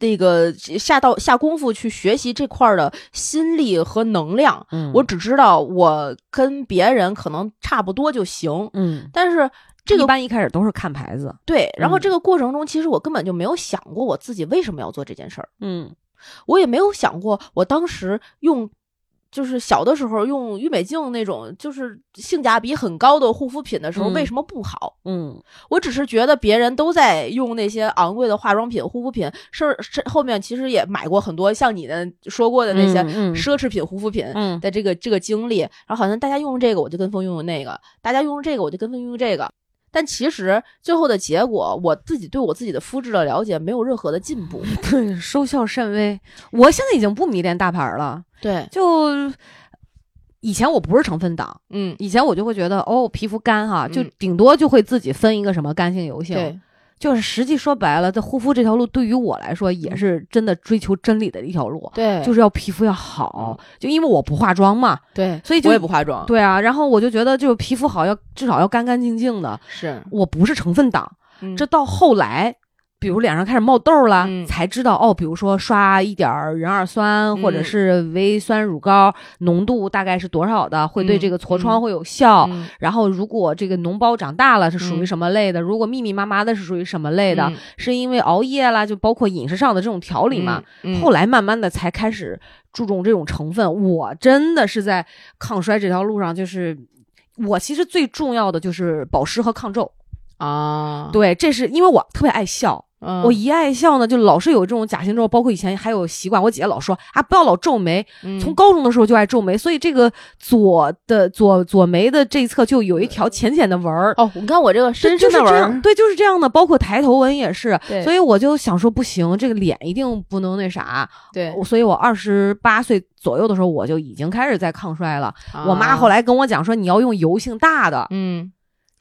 那个下到下功夫去学习这块的心力和能量。我只知道我跟别人可能差不多就行。嗯，但是。这个一般一开始都是看牌子，对。然后这个过程中，其实我根本就没有想过我自己为什么要做这件事儿。嗯，我也没有想过，我当时用就是小的时候用郁美净那种就是性价比很高的护肤品的时候，为什么不好？嗯，我只是觉得别人都在用那些昂贵的化妆品、护肤品，是是后面其实也买过很多像你的说过的那些奢侈品护肤品的这个这个经历。然后好像大家用这个，我就跟风用用那个；大家用这个，我就跟风用用这个。但其实最后的结果，我自己对我自己的肤质的了解没有任何的进步，[LAUGHS] 对，收效甚微。我现在已经不迷恋大牌了，对，就以前我不是成分党，嗯，以前我就会觉得哦，皮肤干哈，就顶多就会自己分一个什么干性油性。就是实际说白了，这护肤这条路对于我来说也是真的追求真理的一条路。对，就是要皮肤要好，就因为我不化妆嘛。对，所以我也不化妆。对啊，然后我就觉得，就是皮肤好要至少要干干净净的。是我不是成分党，这到后来。比如脸上开始冒痘了，才知道哦。比如说刷一点壬二酸或者是微酸乳膏，浓度大概是多少的，会对这个痤疮会有效。然后如果这个脓包长大了，是属于什么类的？如果密密麻麻的，是属于什么类的？是因为熬夜啦，就包括饮食上的这种调理嘛。后来慢慢的才开始注重这种成分。我真的是在抗衰这条路上，就是我其实最重要的就是保湿和抗皱啊。对，这是因为我特别爱笑。我一爱笑呢，就老是有这种假性皱，包括以前还有习惯，我姐姐老说啊，不要老皱眉。从高中的时候就爱皱眉，所以这个左的左左眉的这一侧就有一条浅浅的纹儿。哦，你看我这个深深的纹儿，对，就是这样的。包括抬头纹也是。所以我就想说，不行，这个脸一定不能那啥。对，所以我二十八岁左右的时候，我就已经开始在抗衰了。我妈后来跟我讲说，你要用油性大的。嗯。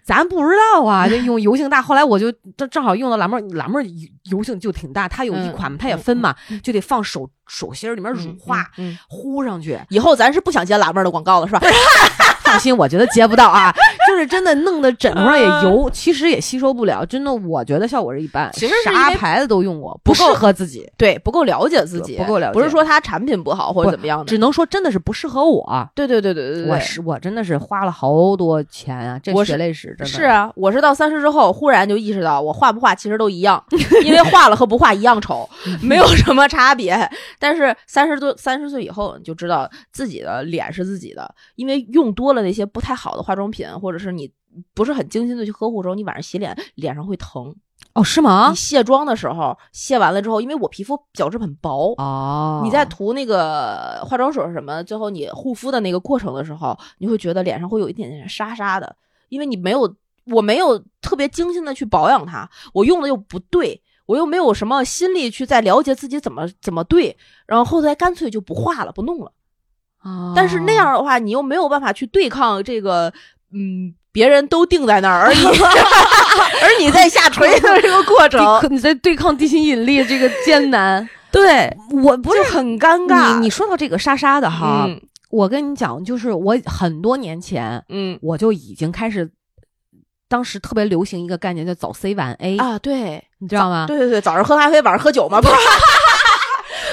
咱不知道啊，就用油性大。[LAUGHS] 后来我就正正好用的蓝妹儿，蓝妹儿油性就挺大。它有一款，它也分嘛，就得放手手心里面乳化，呼上去。以后咱是不想接蓝妹儿的广告了，是吧？[LAUGHS] 放心，我觉得接不到啊。就是真的弄得枕头上也油，其实也吸收不了。真的，我觉得效果是一般。其实啥牌子都用过，不适合自己。对，不够了解自己，不够了解。不是说它产品不好或者怎么样的，只能说真的是不适合我。对对对对对对，我是我真的是花了好多钱啊，这血泪史真的是啊。我是到三十之后，忽然就意识到，我画不画其实都一样，[LAUGHS] 因为画了和不画一样丑，没有 [LAUGHS] 什么差别。但是三十多三十岁以后，你就知道自己的脸是自己的，因为用多了那些不太好的化妆品，或者是你。不是很精心的去呵护之后，你晚上洗脸脸上会疼哦？是吗？你卸妆的时候卸完了之后，因为我皮肤角质很薄哦，你在涂那个化妆水什么，最后你护肤的那个过程的时候，你会觉得脸上会有一点点沙沙的，因为你没有我没有特别精心的去保养它，我用的又不对，我又没有什么心力去再了解自己怎么怎么对，然后后来干脆就不化了，不弄了。啊，但是那样的话，你又没有办法去对抗这个，嗯，别人都定在那儿而已，[LAUGHS] 而你在下垂的这个过程，[LAUGHS] 你在对抗地心引力这个艰难。[LAUGHS] 对我不是很尴尬。你你说到这个莎莎的哈，我跟你讲，就是我很多年前，嗯，我就已经开始，当时特别流行一个概念叫早 C 晚 A 啊，对，你知道吗？对对对，早上喝咖啡，晚上喝酒吗？不是，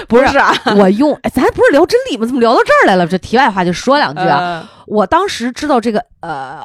[LAUGHS] 不是啊，[LAUGHS] 我用，咱不是聊真理吗？怎么聊到这儿来了？这题外话就说两句啊，我当时知道这个，呃，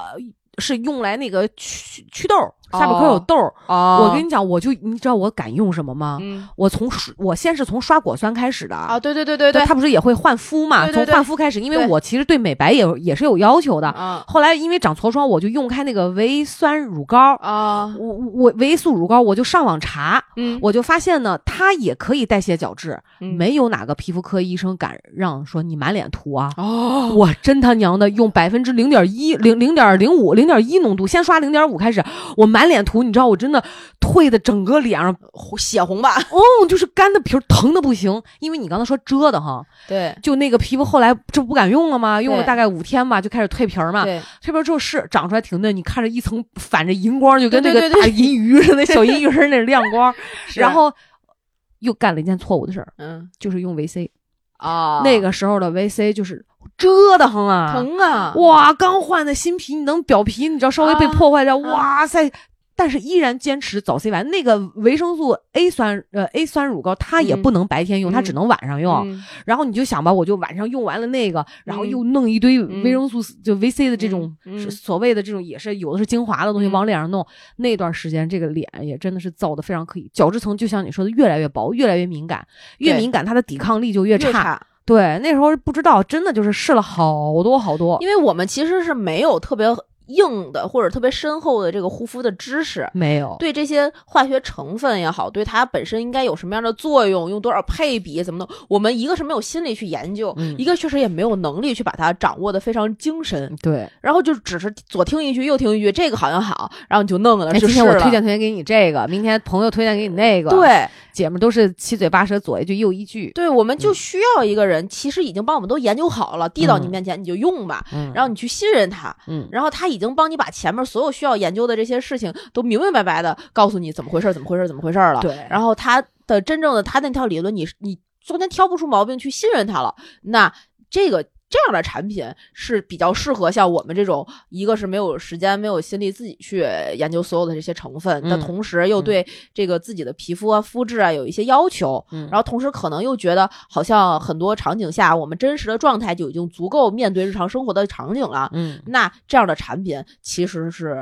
是用来那个祛祛痘。下巴颏有痘儿，我跟你讲，我就你知道我敢用什么吗？我从我先是从刷果酸开始的啊，对对对对对，他不是也会换肤嘛？从换肤开始，因为我其实对美白也也是有要求的。后来因为长痤疮，我就用开那个维酸乳膏啊，我我维素乳膏，我就上网查，我就发现呢，它也可以代谢角质，没有哪个皮肤科医生敢让说你满脸涂啊。哦，我真他娘的用百分之零点一零零点零五零点一浓度，先刷零点五开始，我满脸涂，你知道我真的退的整个脸上血红吧？哦，就是干的皮疼的不行。因为你刚才说遮的哈，对，就那个皮肤后来这不敢用了吗？用了大概五天吧，就开始蜕皮嘛。对，蜕皮之后是长出来挺嫩，你看着一层反着荧光，就跟那个大银鱼似的，小银鱼似的那 [LAUGHS] 亮光。然后又干了一件错误的事儿，嗯，就是用维 C 啊，那个时候的维 C 就是遮的很啊，疼啊！哇，刚换的新皮，你能表皮，你知道稍微被破坏掉，哇塞！但是依然坚持早 C 完那个维生素 A 酸呃 A 酸乳膏，它也不能白天用，它只能晚上用。然后你就想吧，我就晚上用完了那个，然后又弄一堆维生素就维 C 的这种所谓的这种也是有的是精华的东西往脸上弄。那段时间这个脸也真的是造的非常可以，角质层就像你说的越来越薄，越来越敏感，越敏感它的抵抗力就越差。对，那时候不知道，真的就是试了好多好多，因为我们其实是没有特别。硬的或者特别深厚的这个护肤的知识没有，对这些化学成分也好，对它本身应该有什么样的作用，用多少配比怎么弄，我们一个是没有心力去研究，一个确实也没有能力去把它掌握的非常精深。对，然后就只是左听一句右听一句，这个好像好，然后你就弄了。今天我推荐推荐给你这个，明天朋友推荐给你那个。对，姐们都是七嘴八舌，左一句右一句。对，我们就需要一个人，其实已经帮我们都研究好了，递到你面前你就用吧，然后你去信任他，嗯，然后他已经帮你把前面。所有需要研究的这些事情，都明明白白的告诉你怎么回事，怎么回事，怎么回事了。对，然后他的真正的他那套理论，你你中间挑不出毛病，去信任他了，那这个。这样的产品是比较适合像我们这种，一个是没有时间、没有心力自己去研究所有的这些成分那同时，又对这个自己的皮肤啊、肤质啊有一些要求，然后同时可能又觉得好像很多场景下我们真实的状态就已经足够面对日常生活的场景了。嗯，那这样的产品其实是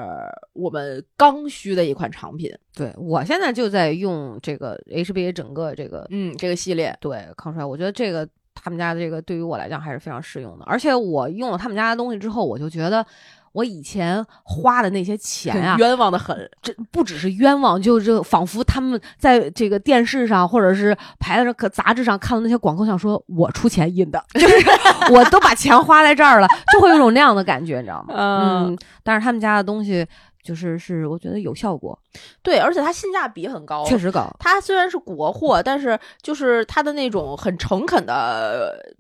我们刚需的一款产品。对我现在就在用这个 HBA 整个这个嗯这个系列，对抗衰，我觉得这个。他们家的这个对于我来讲还是非常适用的，而且我用了他们家的东西之后，我就觉得我以前花的那些钱啊，冤枉的很。这不只是冤枉，就是仿佛他们在这个电视上或者是牌子上、可杂志上看到那些广告，想说我出钱印的，就是 [LAUGHS] 我都把钱花在这儿了，就会有种那样的感觉，你知道吗？嗯，但是他们家的东西。就是是，我觉得有效果，对，而且它性价比很高，确实高。它虽然是国货，但是就是它的那种很诚恳的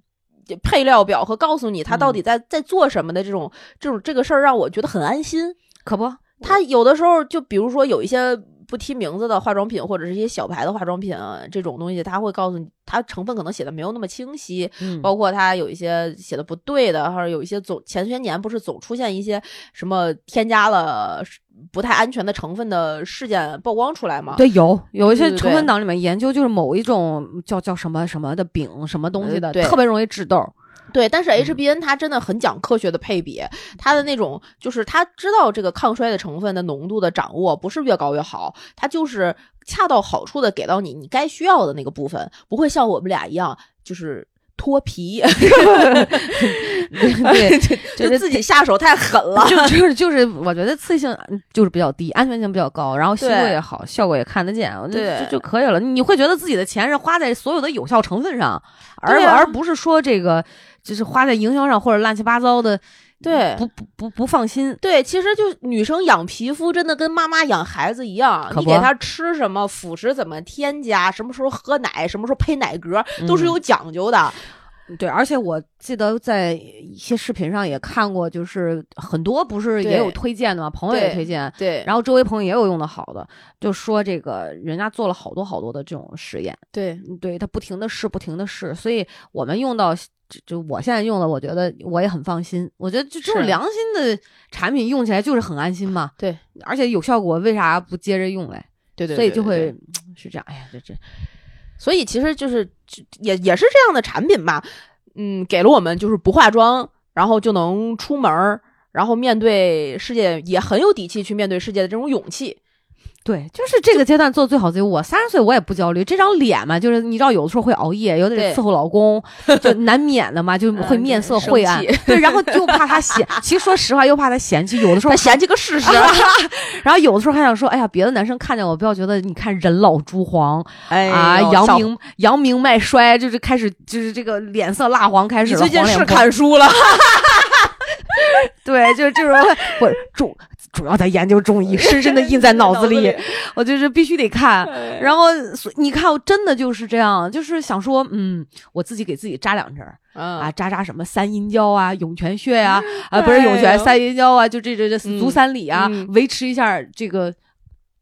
配料表和告诉你它到底在在做什么的这种这种这个事儿，让我觉得很安心。可不，它有的时候就比如说有一些。不提名字的化妆品或者是一些小牌的化妆品啊，这种东西他会告诉你，它成分可能写的没有那么清晰，嗯，包括它有一些写的不对的，或者有一些总前些年不是总出现一些什么添加了不太安全的成分的事件曝光出来吗？对，有有一些成分党里面研究就是某一种叫叫什么什么的饼什么东西的，特别容易致痘。对，但是 HBN 它真的很讲科学的配比，它的那种就是它知道这个抗衰的成分的浓度的掌握不是越高越好，它就是恰到好处的给到你你该需要的那个部分，不会像我们俩一样就是脱皮，[LAUGHS] 对，[LAUGHS] 就是自己下手太狠了，就就是就是我觉得刺激性就是比较低，安全性比较高，然后吸收也好，效果也看得见，对，就就可以了。你会觉得自己的钱是花在所有的有效成分上，而而不是说这个。就是花在营销上或者乱七八糟的对，不不不不放心。对，其实就女生养皮肤真的跟妈妈养孩子一样，你给她吃什么，辅食怎么添加，什么时候喝奶，什么时候配奶嗝，都是有讲究的。对，而且我记得在一些视频上也看过，就是很多不是也有推荐的吗？朋友也推荐，对，然后周围朋友也有用的好的，就说这个人家做了好多好多的这种实验，对，对他不停的试，不停的试，所以我们用到就就我现在用的，我觉得我也很放心。我觉得就这种良心的产品用起来就是很安心嘛，对，而且有效果，为啥不接着用嘞？对对，所以就会 [TSK] 是这样。哎呀，这这。所以其实就是也也是这样的产品吧，嗯，给了我们就是不化妆，然后就能出门，然后面对世界也很有底气去面对世界的这种勇气。对，就是这个阶段做最好自己。我三十岁我也不焦虑，这张脸嘛，就是你知道有的时候会熬夜，有的伺候老公，就难免的嘛，就会面色晦暗。对，然后又怕他嫌，其实说实话又怕他嫌弃，有的时候嫌弃个事实。[LAUGHS] 然后有的时候还想说，哎呀，别的男生看见我不要觉得，你看人老珠黄，啊，扬名扬名脉衰，就是开始就是这个脸色蜡黄开始了。最近是看书了。[LAUGHS] [LAUGHS] 对，就是这种，我主主要在研究中医，深深的印在脑子里，我就是必须得看。然后你看，我真的就是这样，就是想说，嗯，我自己给自己扎两针儿啊，扎扎什么三阴交啊、涌泉穴啊，啊，不是涌泉，三阴交啊，就这这这足三里啊，维持一下这个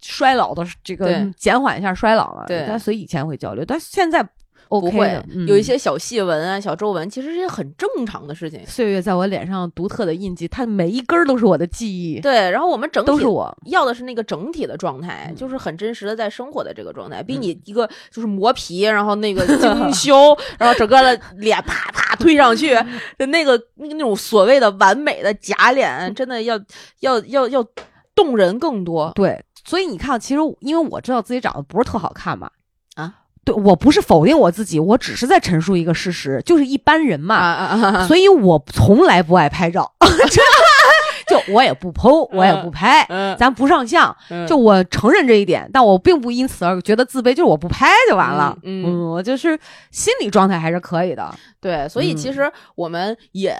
衰老的这个，减缓一下衰老嘛。对，所以以前会焦虑，但现在。不会有一些小细纹啊、小皱纹，其实是很正常的事情。岁月在我脸上独特的印记，它每一根都是我的记忆。对，然后我们整体都是我要的是那个整体的状态，就是很真实的在生活的这个状态，比你一个就是磨皮，然后那个精 [LAUGHS] 修，然后整个的脸啪啪推上去的那个那个那种所谓的完美的假脸，真的要要要要动人更多。对，所以你看，其实因为我知道自己长得不是特好看嘛。对我不是否定我自己，我只是在陈述一个事实，就是一般人嘛，所以我从来不爱拍照，[LAUGHS] 就我也不 PO，我也不拍，咱不上相，就我承认这一点，但我并不因此而觉得自卑，就是我不拍就完了，嗯，我就是心理状态还是可以的，对，所以其实我们也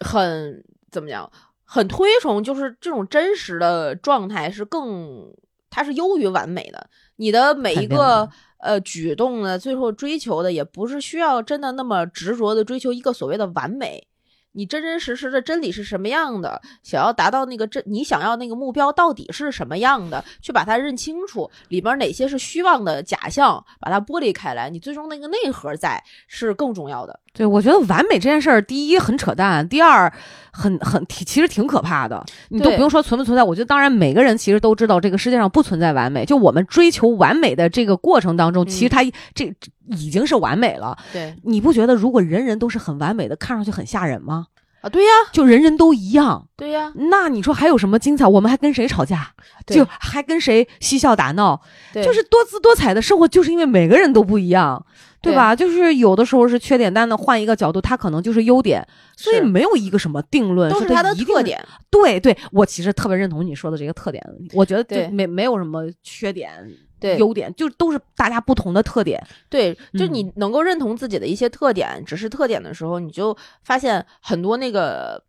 很怎么讲，很推崇，就是这种真实的状态是更，它是优于完美的，你的每一个。呃，举动呢，最后追求的也不是需要真的那么执着的追求一个所谓的完美。你真真实实的真理是什么样的？想要达到那个真，你想要那个目标到底是什么样的？去把它认清楚，里边哪些是虚妄的假象，把它剥离开来，你最终那个内核在是更重要的。对，我觉得完美这件事儿，第一很扯淡，第二很很其实挺可怕的。你都不用说存不存在，我觉得当然每个人其实都知道这个世界上不存在完美。就我们追求完美的这个过程当中，其实它这已经是完美了。对，你不觉得如果人人都是很完美的，看上去很吓人吗？啊，对呀，就人人都一样。对呀，那你说还有什么精彩？我们还跟谁吵架？就还跟谁嬉笑打闹？就是多姿多彩的生活，就是因为每个人都不一样。对吧？就是有的时候是缺点，但呢，换一个角度，它可能就是优点，所以没有一个什么定论，都是它的特点。对对，我其实特别认同你说的这个特点，我觉得就没没有什么缺点，对优点，就都是大家不同的特点。对，就你能够认同自己的一些特点，只是特点的时候，你就发现很多那个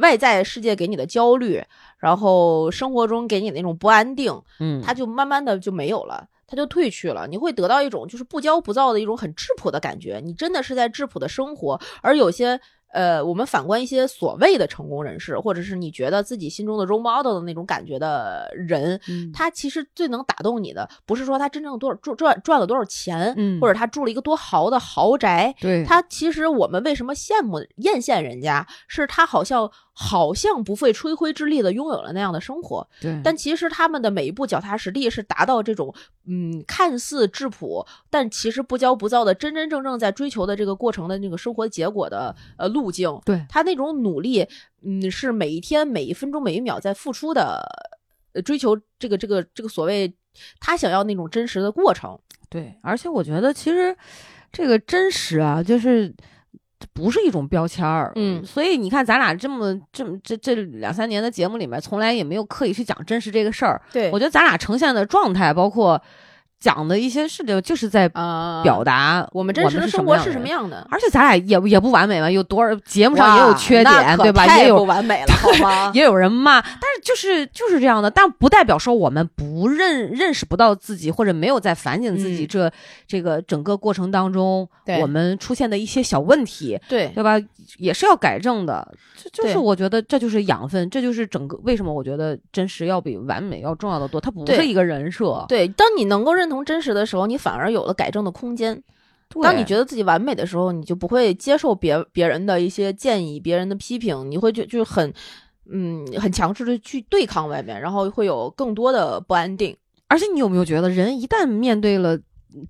外在世界给你的焦虑，然后生活中给你那种不安定，嗯，它就慢慢的就没有了。它就退去了，你会得到一种就是不骄不躁的一种很质朴的感觉，你真的是在质朴的生活，而有些。呃，我们反观一些所谓的成功人士，或者是你觉得自己心中的 role model 的那种感觉的人，他其实最能打动你的，不是说他真正多少赚赚赚了多少钱，或者他住了一个多豪的豪宅，对他其实我们为什么羡慕艳羡人家，是他好像好像不费吹灰之力的拥有了那样的生活，对，但其实他们的每一步脚踏实地是达到这种嗯看似质朴，但其实不骄不躁的真真正正在追求的这个过程的那个生活结果的呃。路径，对他那种努力，嗯，是每一天、每一分钟、每一秒在付出的，追求这个、这个、这个所谓他想要那种真实的过程。对，而且我觉得其实这个真实啊，就是不是一种标签儿。嗯，所以你看，咱俩这么这么这这两三年的节目里面，从来也没有刻意去讲真实这个事儿。对我觉得咱俩呈现的状态，包括讲的一些事情，就是在表达我们真实的生活是什么样的。而且咱俩也也不完美嘛，有多少节目上也有缺点，对吧？也有不完美了，[LAUGHS] 好吗？也有人骂，但是就是就是这样的，但不代表说我们不认认识不到自己，或者没有在反省自己。这这个整个过程当中，我们出现的一些小问题，对对吧？也是要改正的。这就是我觉得这就是养分，这就是整个为什么我觉得真实要比完美要重要的多。它不是一个人设。对，当你能够认。同真实的时候，你反而有了改正的空间。当你觉得自己完美的时候，你就不会接受别别人的一些建议、别人的批评，你会就就很嗯很强势的去对抗外面，然后会有更多的不安定。而且你有没有觉得，人一旦面对了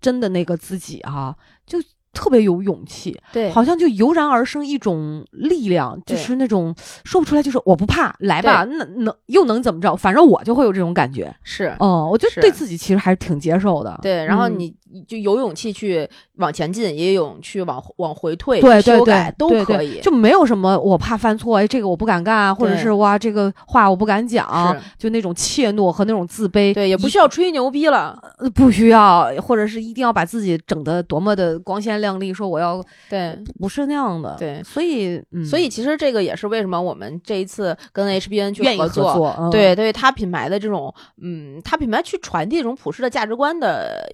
真的那个自己啊，就。特别有勇气，对，好像就油然而生一种力量，就是那种说不出来，就是我不怕，来吧，那能又能怎么着？反正我就会有这种感觉，是，哦，我觉得对自己其实还是挺接受的，对，然后你就有勇气去往前进，也有勇气往往回退，对对对，都可以，就没有什么我怕犯错，哎，这个我不敢干，或者是哇，这个话我不敢讲，就那种怯懦和那种自卑，对，也不需要吹牛逼了，不需要，或者是一定要把自己整的多么的光鲜亮。亮丽说：“我要对，不是那样的，对，所以，所以其实这个也是为什么我们这一次跟 HBN 去合作，对，对他品牌的这种，嗯，他品牌去传递这种普世的价值观的。”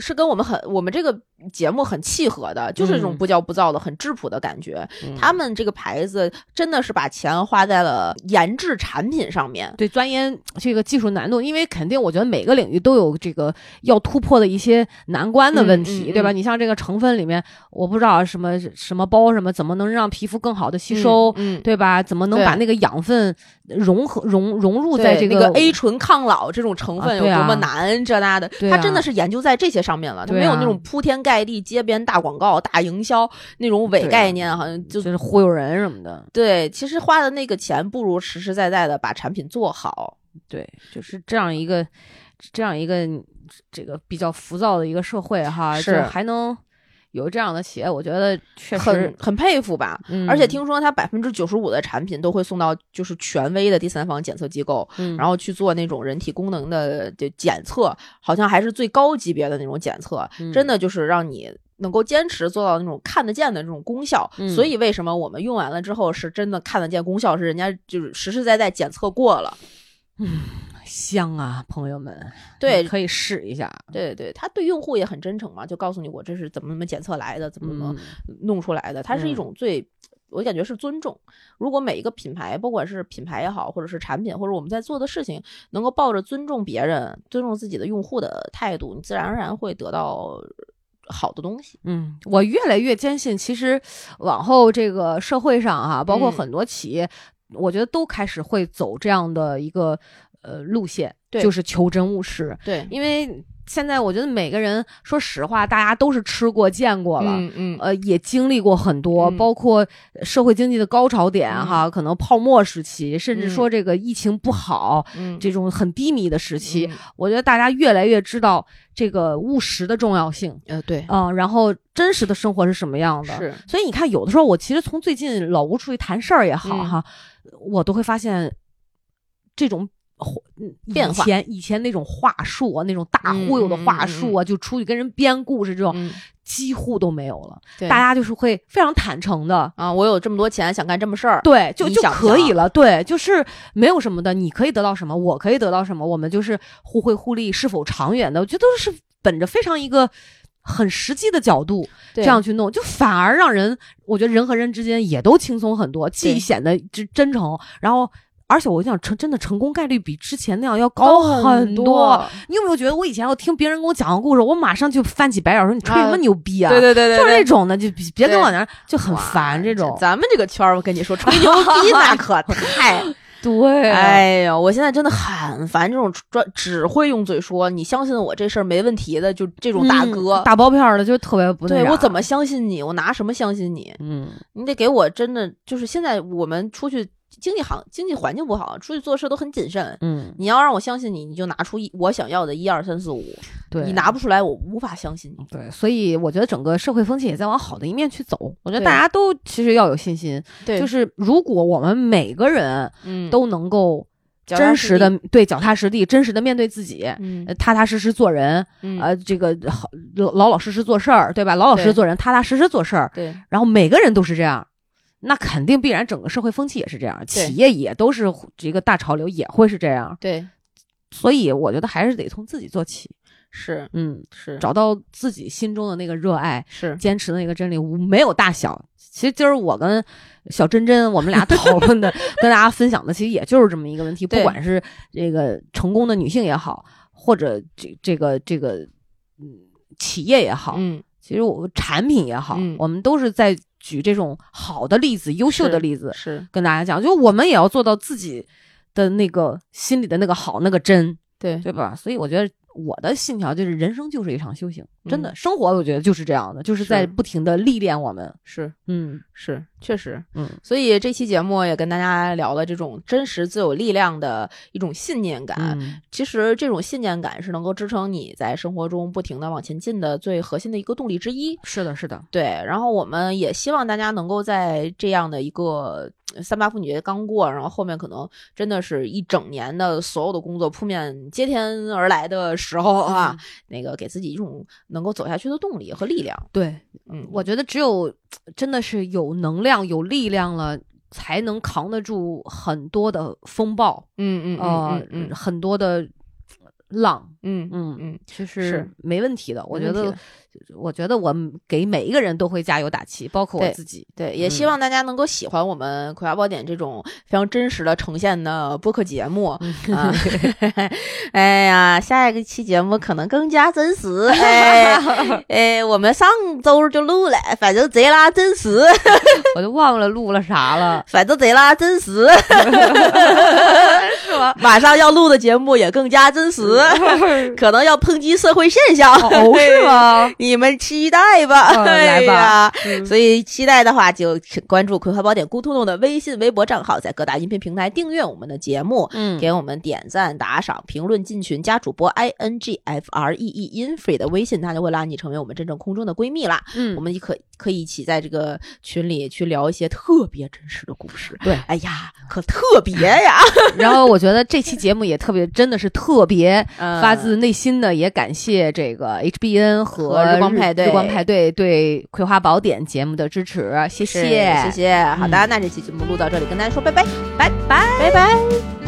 是跟我们很我们这个节目很契合的，就是这种不骄不躁的、很质朴的感觉。他们这个牌子真的是把钱花在了研制产品上面，对钻研这个技术难度。因为肯定，我觉得每个领域都有这个要突破的一些难关的问题，对吧？你像这个成分里面，我不知道什么什么包什么，怎么能让皮肤更好的吸收，对吧？怎么能把那个养分融合融融入在这个 A 醇抗老这种成分有多么难？这那的，他真的是研究在这些。上面了，他没有那种铺天盖地、街边大广告、大营销那种伪概念，好像就是忽悠人什么的。对，其实花的那个钱不如实实在在的把产品做好。对，就是这样一个这样一个这个比较浮躁的一个社会哈，是还能。有这样的企业，我觉得确实很很佩服吧。而且听说他百分之九十五的产品都会送到就是权威的第三方检测机构，然后去做那种人体功能的就检测，好像还是最高级别的那种检测，真的就是让你能够坚持做到那种看得见的这种功效。所以为什么我们用完了之后是真的看得见功效，是人家就是实实在在检测过了。嗯。香啊，朋友们，对，可以试一下。对对，他对用户也很真诚嘛，就告诉你我这是怎么怎么检测来的，怎么怎么弄出来的。它是一种最，我感觉是尊重。如果每一个品牌，不管是品牌也好，或者是产品，或者我们在做的事情，能够抱着尊重别人、尊重自己的用户的态度，你自然而然会得到好的东西。嗯，我越来越坚信，其实往后这个社会上啊，包括很多企业，我觉得都开始会走这样的一个。呃，路线就是求真务实。对，因为现在我觉得每个人，说实话，大家都是吃过、见过了，嗯嗯，呃，也经历过很多，包括社会经济的高潮点哈，可能泡沫时期，甚至说这个疫情不好，这种很低迷的时期，我觉得大家越来越知道这个务实的重要性。呃，对，嗯，然后真实的生活是什么样的？是，所以你看，有的时候我其实从最近老吴出去谈事儿也好哈，我都会发现这种。以前以前那种话术啊，那种大忽悠的话术啊，就出去跟人编故事这种，几乎都没有了。大家就是会非常坦诚的啊，我有这么多钱，想干这么事儿，对，就就可以了。对，就是没有什么的，你可以得到什么，我可以得到什么，我们就是互惠互利，是否长远的，我觉得都是本着非常一个很实际的角度这样去弄，就反而让人，我觉得人和人之间也都轻松很多，既显得真真诚，然后。而且我想成真的成功概率比之前那样要高很多。你有没有觉得我以前要听别人跟我讲个故事，我马上就翻起白眼说你吹什么牛逼啊？对对对对，就是那种的，就别跟我那就很烦这种。咱们这个圈儿，我跟你说吹牛逼 [LAUGHS] 那可太 [LAUGHS] 对。哎呀，我现在真的很烦这种专只会用嘴说你相信我这事儿没问题的，就这种大哥大包票的，就特别不对。我怎么相信你？我拿什么相信你？嗯，你得给我真的就是现在我们出去。经济行经济环境不好，出去做事都很谨慎。嗯，你要让我相信你，你就拿出一我想要的一二三四五。对，你拿不出来，我无法相信你。对，所以我觉得整个社会风气也在往好的一面去走。我觉得大家都其实要有信心。对，就是如果我们每个人都能够真实的对脚踏实地，真实的面对自己，踏踏实实做人，呃，这个好老老实实做事儿，对吧？老老实实做人，踏踏实实做事儿。对，然后每个人都是这样，那肯定必然整个社会风气也是这样，企业也都是这个大潮流，也会是这样。对，所以我觉得还是得从自己做起。是，嗯，是找到自己心中的那个热爱，是坚持的那个真理，没有大小。其实今儿我跟小珍珍，我们俩讨论的，[LAUGHS] 跟大家分享的，其实也就是这么一个问题。不管是这个成功的女性也好，或者这这个这个嗯企业也好，嗯，其实我产品也好，我们都是在举这种好的例子、优秀的例子，是跟大家讲，就我们也要做到自己的那个心里的那个好、那个真，对对吧？所以我觉得。我的信条就是人生就是一场修行，真的生活我觉得就是这样的，就是在不停的历练我们。是，嗯，是，确实，嗯。所以这期节目也跟大家聊了这种真实自有力量的一种信念感。其实这种信念感是能够支撑你在生活中不停的往前进的最核心的一个动力之一。是的，是的，对。然后我们也希望大家能够在这样的一个。三八妇女节刚过，然后后面可能真的是一整年的所有的工作扑面接天而来的时候啊，那个给自己一种能够走下去的动力和力量。对，嗯，我觉得只有真的是有能量、有力量了，才能扛得住很多的风暴。嗯嗯嗯，很多的浪。嗯嗯嗯，其实是没问题的。我觉得。我觉得我给每一个人都会加油打气，包括我自己。对，也希望大家能够喜欢我们《葵花宝典》这种非常真实的呈现的播客节目。啊，[LAUGHS] 哎呀，下一个期节目可能更加真实。哎，[LAUGHS] 哎，我们上周就录了，反正贼拉真实。[LAUGHS] 我都忘了录了啥了，反正贼拉真实。是吗？马上要录的节目也更加真实，可能要抨击社会现象。哦，是吗？[LAUGHS] 你们期待吧，[LAUGHS] 来吧。所以期待的话，就关注《葵花宝典》咕咚咚的微信、微博账号，在各大音频平台订阅我们的节目，嗯，给我们点赞、打赏、评论、进群、加主播 i n g f r e e infree 的微信，他就会拉你成为我们真正空中的闺蜜啦。嗯，我们也可可以一起在这个群里去聊一些特别真实的故事。对，哎呀，可特别呀。[LAUGHS] 然后我觉得这期节目也特别，真的是特别发自内心的，也感谢这个 H B N 和。日光派对，日光派对对《葵花宝典》节目的支持，谢谢，谢谢。好的，那这期节目录到这里，跟大家说拜拜，拜拜，拜拜。